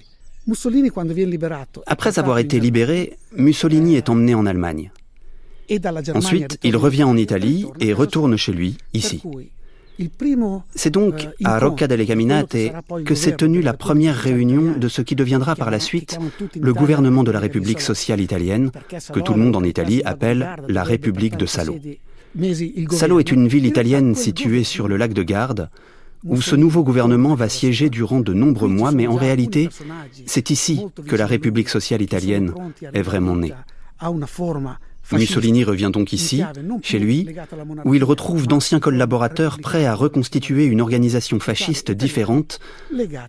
Après avoir été libéré, Mussolini est emmené en Allemagne. Ensuite, il revient en Italie et retourne chez lui, ici. C'est donc à Rocca delle Caminate que s'est tenue la première réunion de ce qui deviendra par la suite le gouvernement de la République sociale italienne, que tout le monde en Italie appelle la République de Salo. Salo est une ville italienne située sur le lac de Garde, où ce nouveau gouvernement va siéger durant de nombreux mois, mais en réalité, c'est ici que la République sociale italienne est vraiment née. Mussolini revient donc ici, chez lui, où il retrouve d'anciens collaborateurs prêts à reconstituer une organisation fasciste différente,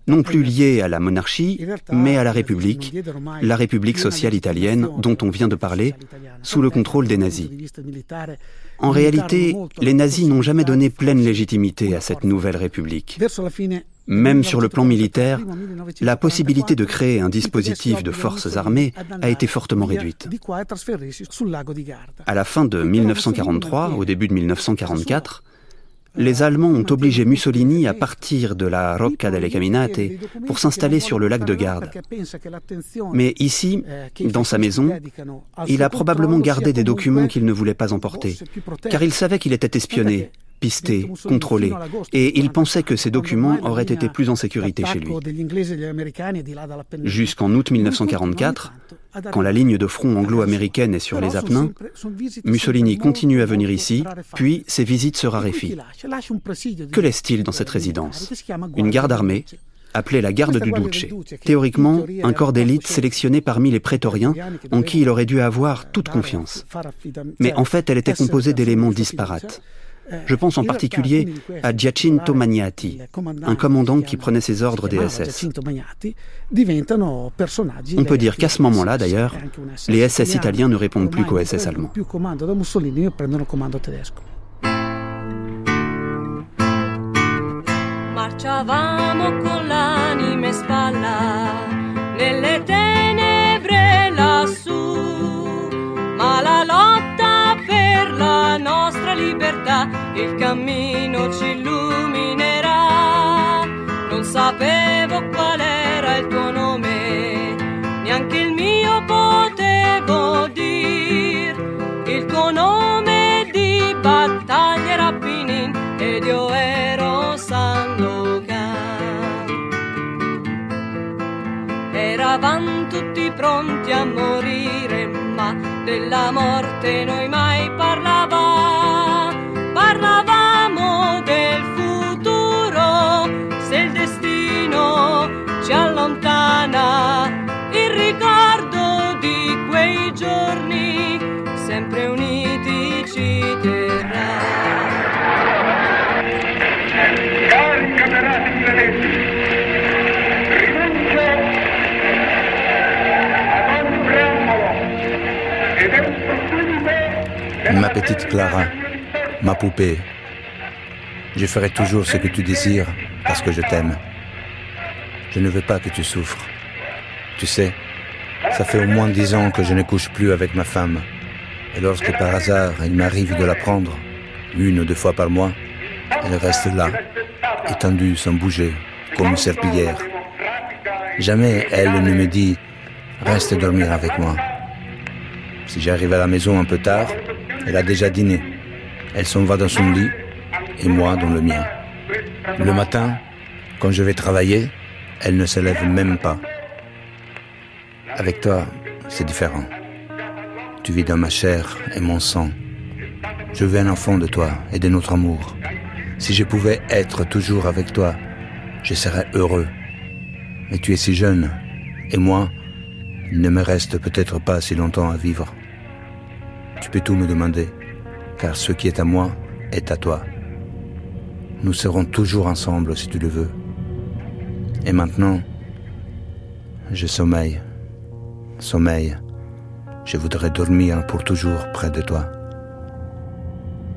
non plus liée à la monarchie, mais à la République, la République sociale italienne dont on vient de parler, sous le contrôle des nazis. En réalité, les nazis n'ont jamais donné pleine légitimité à cette nouvelle République. Même sur le plan militaire, la possibilité de créer un dispositif de forces armées a été fortement réduite. À la fin de 1943, au début de 1944, les Allemands ont obligé Mussolini à partir de la Rocca delle Caminate pour s'installer sur le lac de Garde. Mais ici, dans sa maison, il a probablement gardé des documents qu'il ne voulait pas emporter, car il savait qu'il était espionné, pisté, contrôlé, et il pensait que ces documents auraient été plus en sécurité chez lui. Jusqu'en août 1944, quand la ligne de front anglo-américaine est sur les Apennins, Mussolini continue à venir ici, puis ses visites se raréfient. Que laisse-t-il dans cette résidence? Une garde armée, appelée la garde du Duce. Théoriquement, un corps d'élite sélectionné parmi les prétoriens en qui il aurait dû avoir toute confiance. Mais en fait, elle était composée d'éléments disparates. Je pense en particulier à Giacinto Magnati, un commandant qui prenait ses ordres des SS. On peut dire qu'à ce moment-là, d'ailleurs, les SS italiens ne répondent plus qu'aux SS allemands. Marciavamo con l'anima spalla nelle tenebre lassù, libertà il cammino ci illuminerà. Non sapevo qual era il tuo nome, neanche il mio potevo dir. Il tuo nome di battaglia era Pinin ed io ero Sandokan. Eravamo tutti pronti a morire, ma della morte noi mai parlavamo ci allontana, il ricordo di quei giorni, sempre uniti ci terrà. Ma petite Clara, ma poupée, je ferai toujours ce que tu désires parce que je t'aime. Je ne veux pas que tu souffres. Tu sais, ça fait au moins dix ans que je ne couche plus avec ma femme. Et lorsque par hasard il m'arrive de la prendre, une ou deux fois par mois, elle reste là, étendue sans bouger, comme une serpillière. Jamais elle ne me dit Reste dormir avec moi. Si j'arrive à la maison un peu tard, elle a déjà dîné. Elle s'en va dans son lit et moi dans le mien. Le matin, quand je vais travailler, elle ne se lève même pas. Avec toi, c'est différent. Tu vis dans ma chair et mon sang. Je veux un enfant de toi et de notre amour. Si je pouvais être toujours avec toi, je serais heureux. Mais tu es si jeune, et moi, il ne me reste peut-être pas si longtemps à vivre. Tu peux tout me demander, car ce qui est à moi est à toi. Nous serons toujours ensemble si tu le veux. Et maintenant, je sommeille, sommeille, Je voudrais dormir pour toujours près de toi.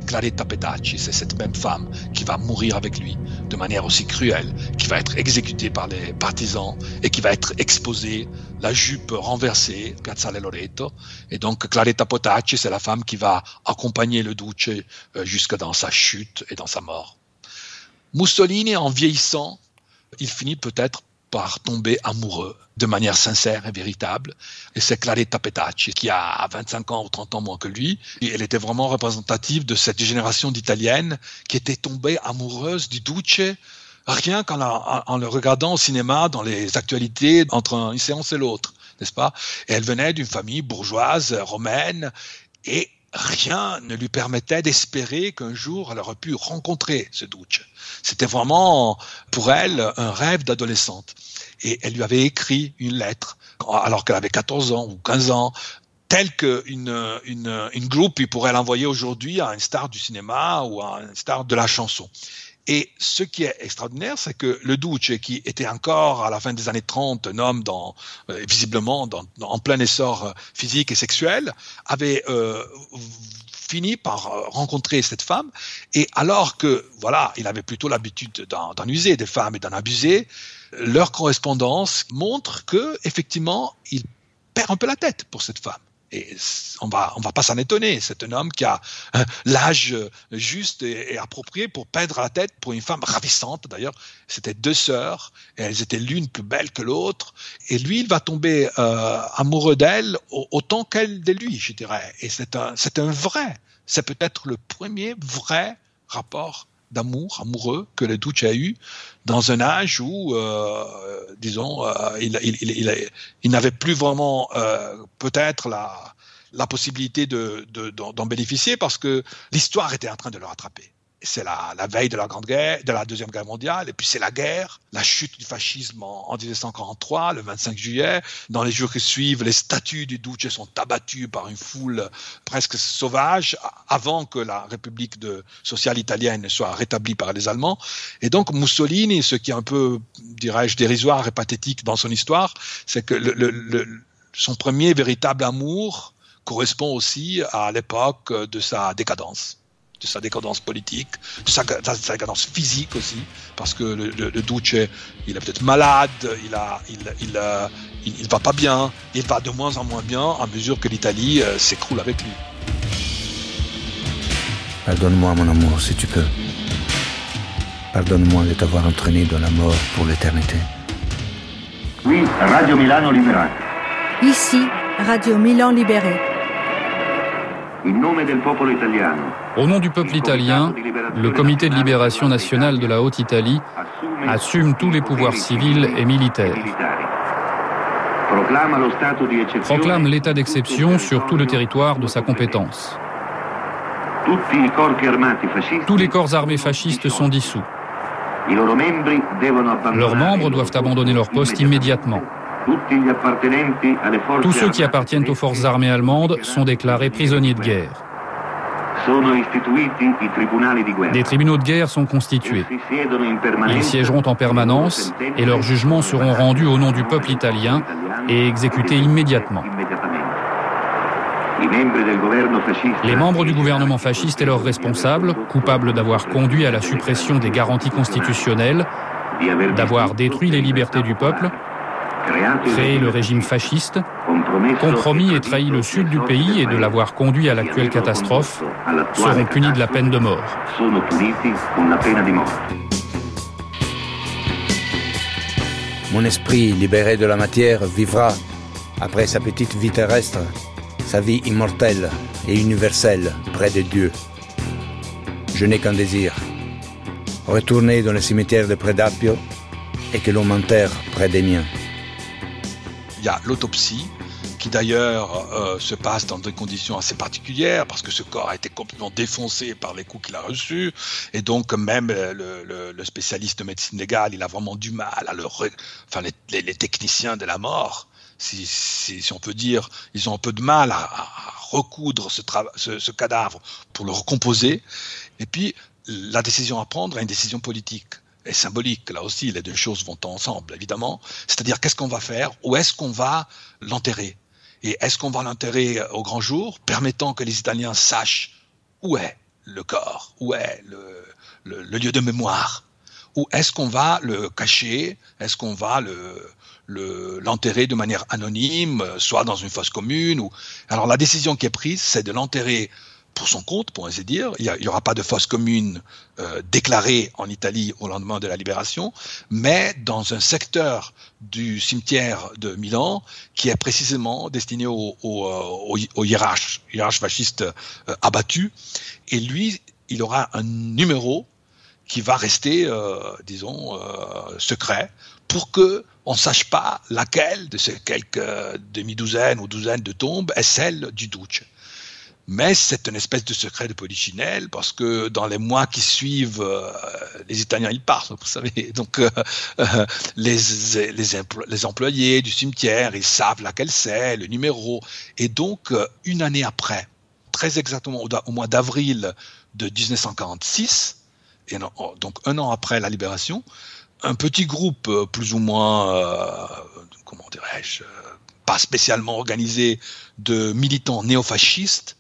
Claretta Petacci, c'est cette même femme qui va mourir avec lui de manière aussi cruelle, qui va être exécutée par les partisans et qui va être exposée, la jupe renversée, Piazzale Loreto. Et donc Claretta Petacci, c'est la femme qui va accompagner le Duce euh, jusque dans sa chute et dans sa mort. Mussolini, en vieillissant, il finit peut-être par tomber amoureux de manière sincère et véritable. Et c'est Claretta Petacci, qui a 25 ans ou 30 ans moins que lui. Et elle était vraiment représentative de cette génération d'Italiennes qui étaient tombées amoureuses du Duce rien qu'en en le regardant au cinéma dans les actualités entre une séance et l'autre, n'est-ce pas? Et elle venait d'une famille bourgeoise romaine et rien ne lui permettait d'espérer qu'un jour elle aurait pu rencontrer ce Duce. C'était vraiment pour elle un rêve d'adolescente et elle lui avait écrit une lettre alors qu'elle avait 14 ans ou 15 ans telle qu'une une, une groupe pourrait l'envoyer aujourd'hui à une star du cinéma ou à une star de la chanson. Et ce qui est extraordinaire, c'est que le Duce, qui était encore à la fin des années 30 un homme dans, euh, visiblement en plein essor physique et sexuel, avait euh, fini par euh, rencontrer cette femme. Et alors que, voilà, il avait plutôt l'habitude d'en user des femmes et d'en abuser, leur correspondance montre que effectivement il perd un peu la tête pour cette femme. Et on va, on va pas s'en étonner. C'est un homme qui a euh, l'âge juste et, approprié pour perdre la tête pour une femme ravissante. D'ailleurs, c'était deux sœurs et elles étaient l'une plus belle que l'autre. Et lui, il va tomber euh, amoureux d'elle autant qu'elle de lui, je dirais. Et c'est un, c'est un vrai. C'est peut-être le premier vrai rapport d'amour, amoureux que le Duce a eu dans un âge où, euh, disons, euh, il, il, il, n'avait plus vraiment euh, peut-être la, la possibilité de, d'en, d'en bénéficier parce que l'histoire était en train de le rattraper c'est la, la, veille de la Grande Guerre, de la Deuxième Guerre mondiale, et puis c'est la guerre, la chute du fascisme en, en, 1943, le 25 juillet. Dans les jours qui suivent, les statues du Duce sont abattues par une foule presque sauvage avant que la République de, sociale italienne soit rétablie par les Allemands. Et donc Mussolini, ce qui est un peu, dirais-je, dérisoire et pathétique dans son histoire, c'est que le, le, le, son premier véritable amour correspond aussi à l'époque de sa décadence de sa décadence politique, de sa, de sa décadence physique aussi, parce que le, le, le Duce, il est peut-être malade, il a, il, il, euh, il, il, va pas bien, il va de moins en moins bien à mesure que l'Italie euh, s'écroule avec lui. Pardonne-moi, mon amour, si tu peux. Pardonne-moi de t'avoir entraîné dans la mort pour l'éternité. Oui, Radio Milano Libéré. Ici, Radio Milan Libéré. Au nom du peuple italien, le Comité de libération nationale de la Haute-Italie assume tous les pouvoirs civils et militaires. Proclame l'état d'exception sur tout le territoire de sa compétence. Tous les corps armés fascistes sont dissous. Leurs membres doivent abandonner leur poste immédiatement. Tous ceux qui appartiennent aux forces armées allemandes sont déclarés prisonniers de guerre. Des tribunaux de guerre sont constitués. Ils siégeront en permanence et leurs jugements seront rendus au nom du peuple italien et exécutés immédiatement. Les membres du gouvernement fasciste et leurs responsables, coupables d'avoir conduit à la suppression des garanties constitutionnelles, d'avoir détruit les libertés du peuple, créé le régime fasciste, compromis et trahi le sud du pays et de l'avoir conduit à l'actuelle catastrophe, seront punis de la peine de mort. Mon esprit, libéré de la matière, vivra, après sa petite vie terrestre, sa vie immortelle et universelle près de Dieu. Je n'ai qu'un désir, retourner dans le cimetière de Predapio et que l'on m'enterre près des miens. Il y a l'autopsie, qui d'ailleurs euh, se passe dans des conditions assez particulières parce que ce corps a été complètement défoncé par les coups qu'il a reçus. Et donc même le, spécialiste de médecine légale il a vraiment du mal à le re... enfin les, les, techniciens de la mort si, si, on peut dire ils ont un peu de mal à, recoudre ce, ce cadavre pour le recomposer. Et puis la décision à prendre est une décision politique symbolique. Là aussi, les deux choses vont ensemble, évidemment. C'est-à-dire, qu'est-ce qu'on va faire? Où est-ce qu'on va l'enterrer? Et est-ce qu'on va l'enterrer au grand jour, permettant que les Italiens sachent où est le corps, où est le lieu de mémoire? Ou est-ce qu'on va le cacher? Est-ce qu'on va le l'enterrer de manière anonyme, soit dans une fosse commune ou? Alors la décision qui est prise, c'est de l'enterrer pour son compte, pour ainsi dire. Il n'y aura pas de fosse commune euh, déclarée en Italie au lendemain de la libération, mais dans un secteur du cimetière de Milan qui est précisément destiné aux au, au, hiérarches, fascistes euh, abattus. Et lui, il aura un numéro qui va rester, euh, disons, euh, secret pour que on sache pas laquelle de ces quelques demi-douzaines ou douzaines de tombes est celle du Duce. Mais c'est une espèce de secret de polichinelle parce que dans les mois qui suivent, euh, les Italiens ils partent, vous savez. Donc euh, euh, les, les, les, employés du cimetière, ils savent laquelle c'est, le numéro. Et donc une année après, très exactement au, mois d'avril de 1946, et donc un an après la libération, un petit groupe plus ou moins, comment dirais-je, pas spécialement organisé de militants néofascistes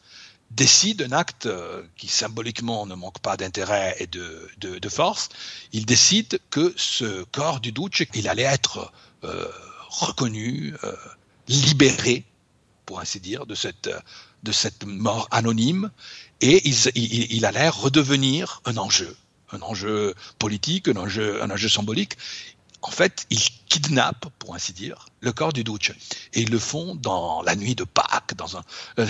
décide un acte euh, qui symboliquement ne manque pas d'intérêt et de, de, force, il décide que ce corps du Duce, il allait être euh, reconnu, euh, libéré, pour ainsi dire, de cette, de cette mort anonyme, et il, il, il allait redevenir un enjeu, un enjeu politique, un enjeu, un enjeu symbolique en fait, ils kidnappent, pour ainsi dire, le corps du Duce. Et ils le font dans la nuit de Pâques. Dans un,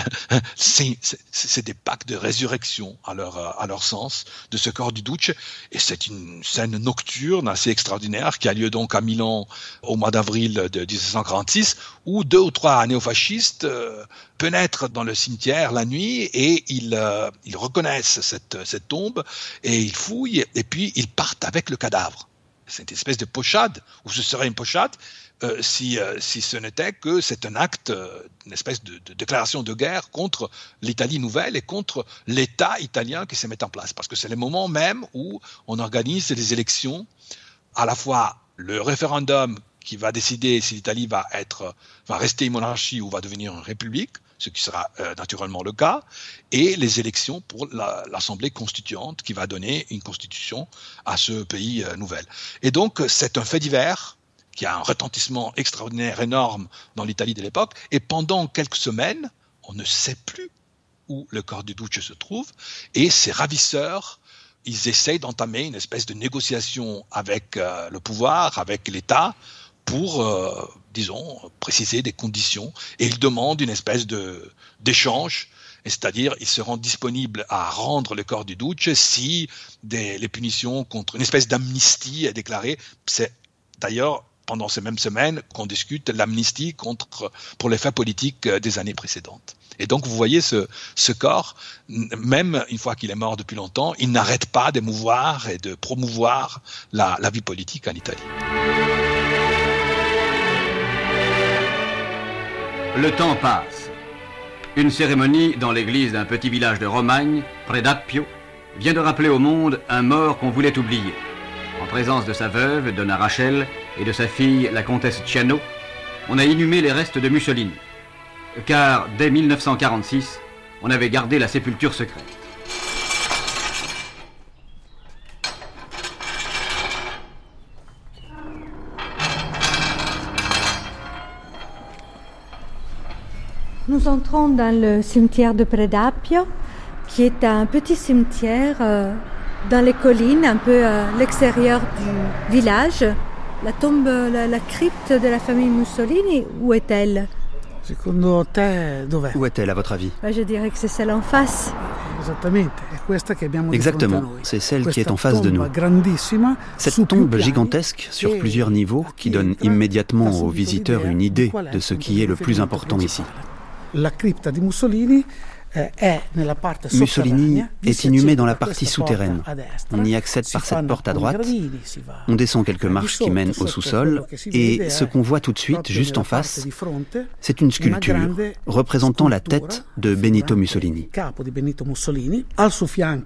c'est des Pâques de résurrection à leur, sens de ce corps du Duce. Et c'est une scène nocturne assez extraordinaire qui a lieu donc à Milan au mois d'avril de 1746, où deux ou trois néofascistes euh, pénètrent dans le cimetière la nuit et ils, euh, reconnaissent cette tombe et ils fouillent et puis ils partent avec le cadavre c'est une espèce de pochade, ou ce serait une pochade euh, si, euh, si ce n'était que c'est un acte, euh, une espèce de, déclaration de guerre contre l'Italie nouvelle et contre l'État italien qui se met en place. Parce que c'est le moment même où on organise les élections, à la fois le référendum qui va décider si l'Italie va va rester une monarchie ou va devenir une république, ce qui sera euh, naturellement le cas, et les élections pour l'Assemblée constituante qui va donner une constitution à ce pays euh, nouvel. Et donc c'est un fait divers qui a un retentissement extraordinaire, énorme dans l'Italie de l'époque, et pendant quelques semaines, on ne sait plus où le corps du Duce se trouve, et ses ravisseurs ils essayent d'entamer une espèce de négociation avec euh, le pouvoir, avec l'État, pour, euh, disons, préciser des conditions. Et il demande une espèce de d'échange, c'est-à-dire ils seront disponibles à rendre le corps du Duce si les punitions contre une espèce d'amnistie est déclarée. C'est d'ailleurs pendant ces mêmes semaines qu'on discute l'amnistie contre pour les faits politiques euh, des années précédentes. Et donc vous voyez ce, ce corps, même une fois qu'il est mort depuis longtemps, il n'arrête pas d'émouvoir et de promouvoir la, la vie politique en Italie. Le temps passe. Une cérémonie dans l'église d'un petit village de Romagne, près d'Appio, vient de rappeler au monde un mort qu'on voulait oublier. En présence de sa veuve, Donna Rachel, et de sa fille, la comtesse Ciano, on a inhumé les restes de Mussolini. Car dès 1946, on avait gardé la sépulture secrète. Nous entrons dans le cimetière de Predapio, qui est un petit cimetière euh, dans les collines, un peu à l'extérieur du village. La tombe, la, la, crypte de la famille Mussolini, où est-elle? Où est-elle à votre avis? Bah, Je dirais que c'est celle en face. Exactement, c'est celle qui est en face de nous. Cette tombe gigantesque sur plusieurs niveaux qui donne immédiatement aux visiteurs une idée de ce qui est le plus important ici la crypte de Mussolini Mussolini est inhumé dans la partie souterraine. On y accède par cette porte à droite. On descend quelques marches qui mènent au sous-sol. Et ce qu'on voit tout de suite, juste en face, c'est une sculpture représentant la tête de Benito Mussolini.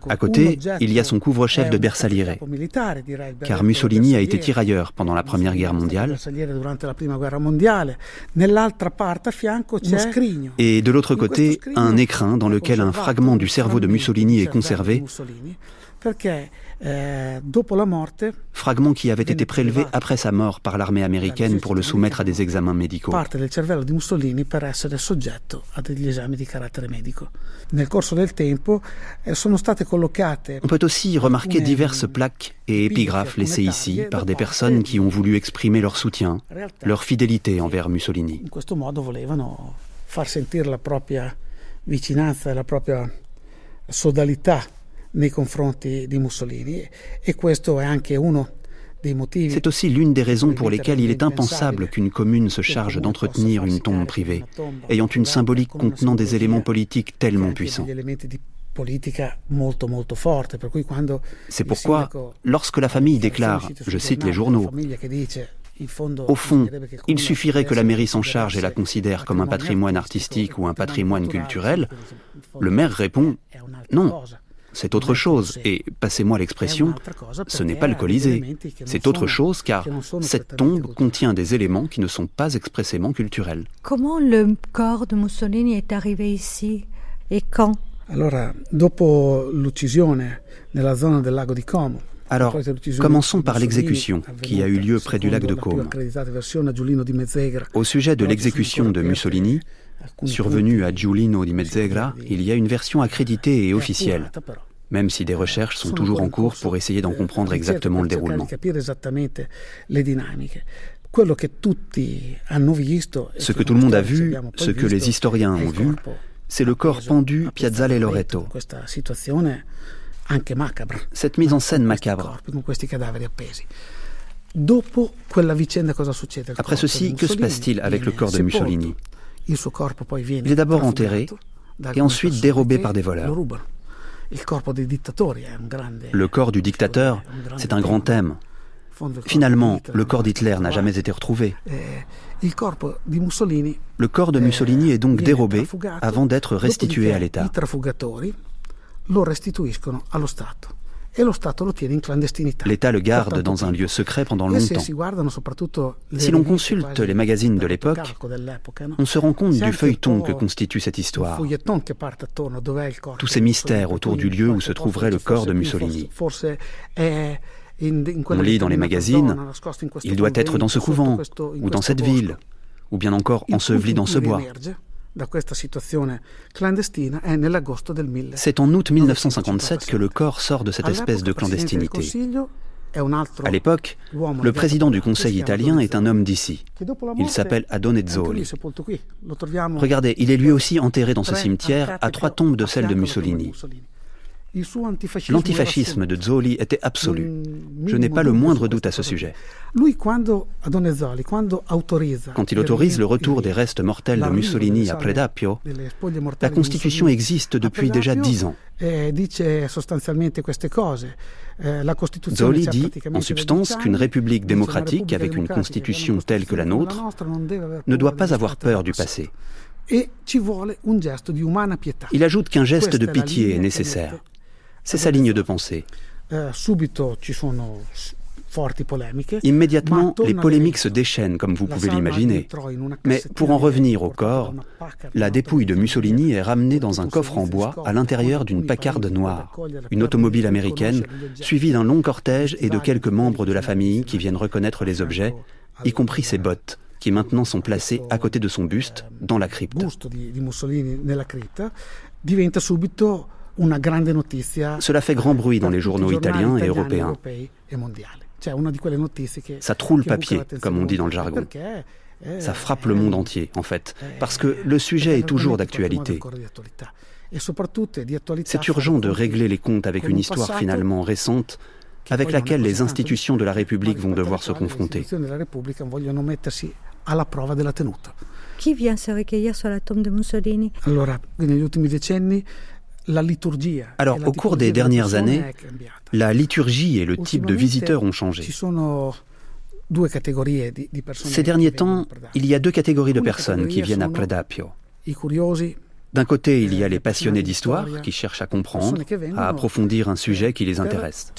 À côté, il y a son couvre-chef de Bersagliere, car Mussolini a été tirailleur pendant la Première Guerre mondiale. Et de l'autre côté, un écrin dans lequel un fragment du cerveau de Mussolini est conservé, fragment qui avait été prélevé après sa mort par l'armée américaine pour le soumettre à des examens médicaux. On peut aussi remarquer diverses plaques et épigraphes laissées ici par des personnes qui ont voulu exprimer leur soutien, leur fidélité envers Mussolini. Vicinanza e la propria sodalità nei confronti di Mussolini e questo è anche uno C'est aussi l'une des raisons pour lesquelles il est impensable qu'une commune se charge d'entretenir une tombe privée, ayant une symbolique contenant des éléments politiques tellement puissants. C'est pourquoi, lorsque la famille déclare, je cite les journaux, au fond, il suffirait que la mairie s'en charge et la considère comme un patrimoine artistique ou un patrimoine culturel. Le maire répond Non, c'est autre chose. Et passez-moi l'expression, ce n'est pas le Colisée. C'est autre chose car cette tombe contient des éléments qui ne sont pas expressément culturels. Comment le corps de Mussolini est arrivé ici et quand? Allora, dopo l'uccisione nella zona del lago di Como, alors, commençons par l'exécution qui a eu lieu près du lac de Côme. Au sujet de l'exécution de Mussolini, survenue à Giulino di Mezzegra, il y a une version accréditée et officielle, même si des recherches sont toujours en cours pour essayer d'en comprendre exactement le déroulement. Ce que tout le monde a vu, ce que les historiens ont vu, c'est le corps pendu Piazzale Loreto. Cette mise en scène macabre. Après ceci, que se passe-t-il avec le corps de Mussolini? Il est d'abord enterré et ensuite dérobé par des voleurs. Le corps du dictateur, c'est un grand thème. Finalement, le corps d'Hitler n'a jamais été retrouvé. Le corps de Mussolini est donc dérobé avant d'être restitué à l'État lo restituiscono allo Stato. E lo Stato lo tiene in clandestinità. L'État le garde dans un lieu secret pendant longtemps. Si l'on consulte les magazines de l'époque, on se rend compte du feuilleton que constitue cette histoire. Tous ces mystères autour du lieu où se trouverait le corps de Mussolini. On lit dans les magazines, il doit être dans ce couvent, ou dans cette ville, ou bien encore enseveli dans ce bois. C'est en août 1957 que le corps sort de cette espèce de clandestinité. À l'époque, le président du Conseil italien est un homme d'ici. Il s'appelle Adonezzoli. Regardez, il est lui aussi enterré dans ce cimetière à trois tombes de celle de Mussolini. L'antifascisme de Zoli était absolu. Je n'ai pas le moindre doute à ce sujet. Quand il autorise le retour des restes mortels de Mussolini à Predapio, la Constitution existe depuis déjà dix ans. Zoli dit, en substance, qu'une république démocratique avec une constitution telle que la nôtre ne doit pas avoir peur du passé. Il ajoute qu'un geste de pitié est nécessaire. C'est sa ligne de pensée. Eh, Immédiatement, les polémiques se déchaînent, comme vous pouvez l'imaginer. Mais pour en revenir au corps, la dépouille de Mussolini est ramenée dans un coffre en bois à l'intérieur d'une pacarde noire, une automobile américaine, suivie d'un long cortège et de quelques membres de la famille qui viennent reconnaître les objets, y compris ses bottes, qui maintenant sont placées à côté de son buste, dans la crypte. Cela fait grand bruit dans les journaux italiens et européens. Ça troule le papier, comme on dit dans le jargon. Ça frappe le monde entier, en fait, parce que le sujet est toujours d'actualité. C'est urgent de régler les comptes avec une histoire finalement récente avec laquelle les institutions de la République vont devoir se confronter. Qui vient se recueillir sur la tombe de Mussolini Alors, au cours des dernières années, la liturgie et le type de visiteurs ont changé. Ces derniers temps, il y a deux catégories de personnes qui viennent à Predapio. D'un côté, il y a les passionnés d'histoire qui cherchent à comprendre, à approfondir un sujet qui les intéresse.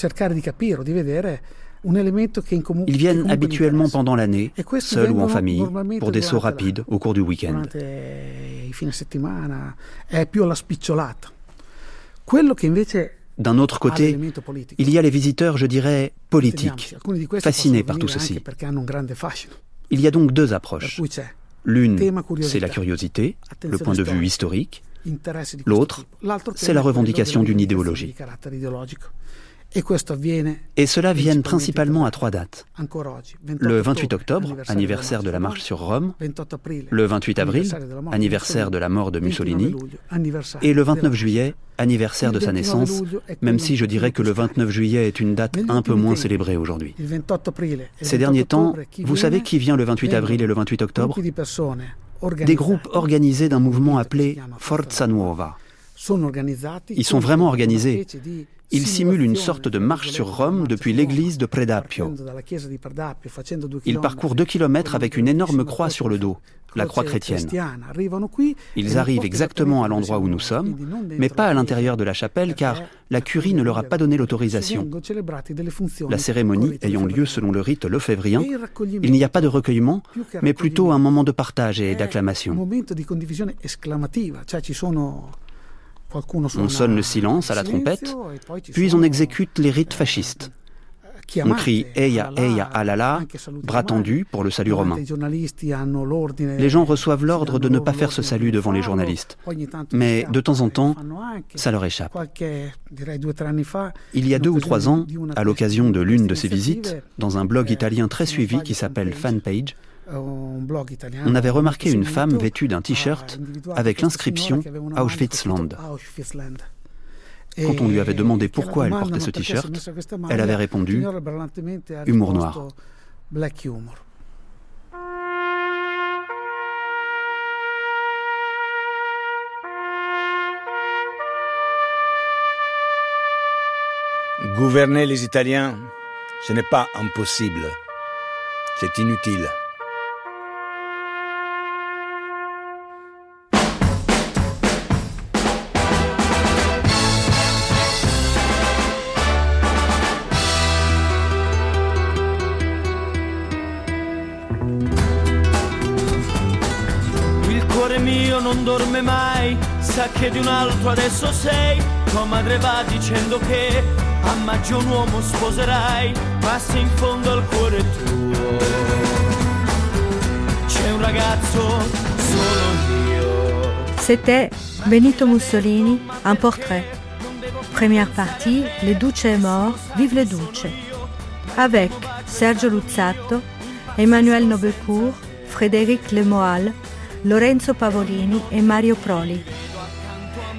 Ils viennent habituellement pendant l'année, seuls ou en famille, pour des sauts rapides au cours du week-end. D'un autre côté, il y a les visiteurs, je dirais, politiques, fascinés par tout ceci. Il y a donc deux approches. L'une, c'est la curiosité, le point de vue historique. L'autre, c'est la revendication d'une idéologie. Et cela vient principalement à trois dates. Le 28 octobre, anniversaire de la marche sur Rome, le 28 avril, anniversaire de la mort de Mussolini, et le 29 juillet, anniversaire de sa naissance, même si je dirais que le 29 juillet est une date un peu moins célébrée aujourd'hui. Ces derniers temps, vous savez qui vient le 28 avril et le 28 octobre? Des groupes organisés d'un mouvement appelé Forza Nuova. Ils sont vraiment organisés. Ils simulent une sorte de marche sur Rome depuis l'église de Predapio. Ils parcourent deux kilomètres avec une énorme croix sur le dos, la croix chrétienne. Ils arrivent exactement à l'endroit où nous sommes, mais pas à l'intérieur de la chapelle car la curie ne leur a pas donné l'autorisation. La cérémonie ayant lieu selon le rite lefévrien, il n'y a pas de recueillement, mais plutôt un moment de partage et d'acclamation. On sonne le silence à la trompette, puis on exécute les rites fascistes. On crie Eia, Eia, Alala, bras tendus pour le salut romain. Les gens reçoivent l'ordre de ne pas faire ce salut devant les journalistes. Mais de temps en temps, ça leur échappe. Il y a deux ou trois ans, à l'occasion de l'une de ces visites, dans un blog italien très suivi qui s'appelle Fanpage, on avait remarqué une femme vêtue d'un t-shirt avec l'inscription Auschwitzland. Quand on lui avait demandé pourquoi elle portait ce t-shirt, elle avait répondu Humour noir. Gouverner les Italiens, ce n'est pas impossible. C'est inutile. Non dorme mai, sa che di un altro adesso sei, tua madre va dicendo che a maggio un uomo sposerai, passa in fondo al cuore tuo. C'è un ragazzo, solo io. C'était Benito Mussolini, un portrait. Première partie, Le Duce est mort, vive le Duce. Avec Sergio Luzzato, Emmanuel Nobecourt, Frédéric Lemoal, Lorenzo Pavolini et Mario Proli.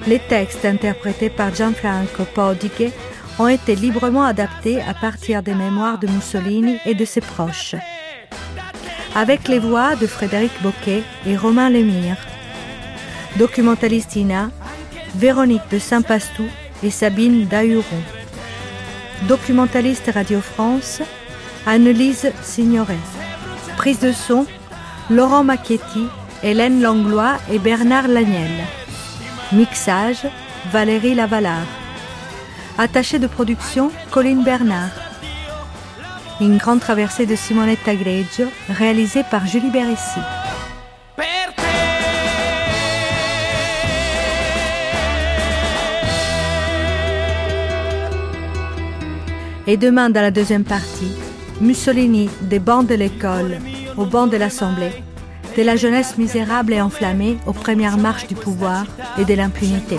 Les textes interprétés par Gianfranco Podighe ont été librement adaptés à partir des mémoires de Mussolini et de ses proches. Avec les voix de Frédéric Boquet et Romain Lemire. Documentalistina, Véronique de Saint-Pastou et Sabine Dahuron. Documentaliste Radio France, Annelise Signoret. Prise de son, Laurent Macchetti Hélène Langlois et Bernard Lagnel. Mixage, Valérie Lavalard. Attaché de production, Colline Bernard. Une grande traversée de Simonetta Greggio, réalisée par Julie Beressi. Et demain, dans la deuxième partie, Mussolini des bancs de l'école au banc de l'Assemblée de la jeunesse misérable et enflammée aux premières marches du pouvoir et de l'impunité.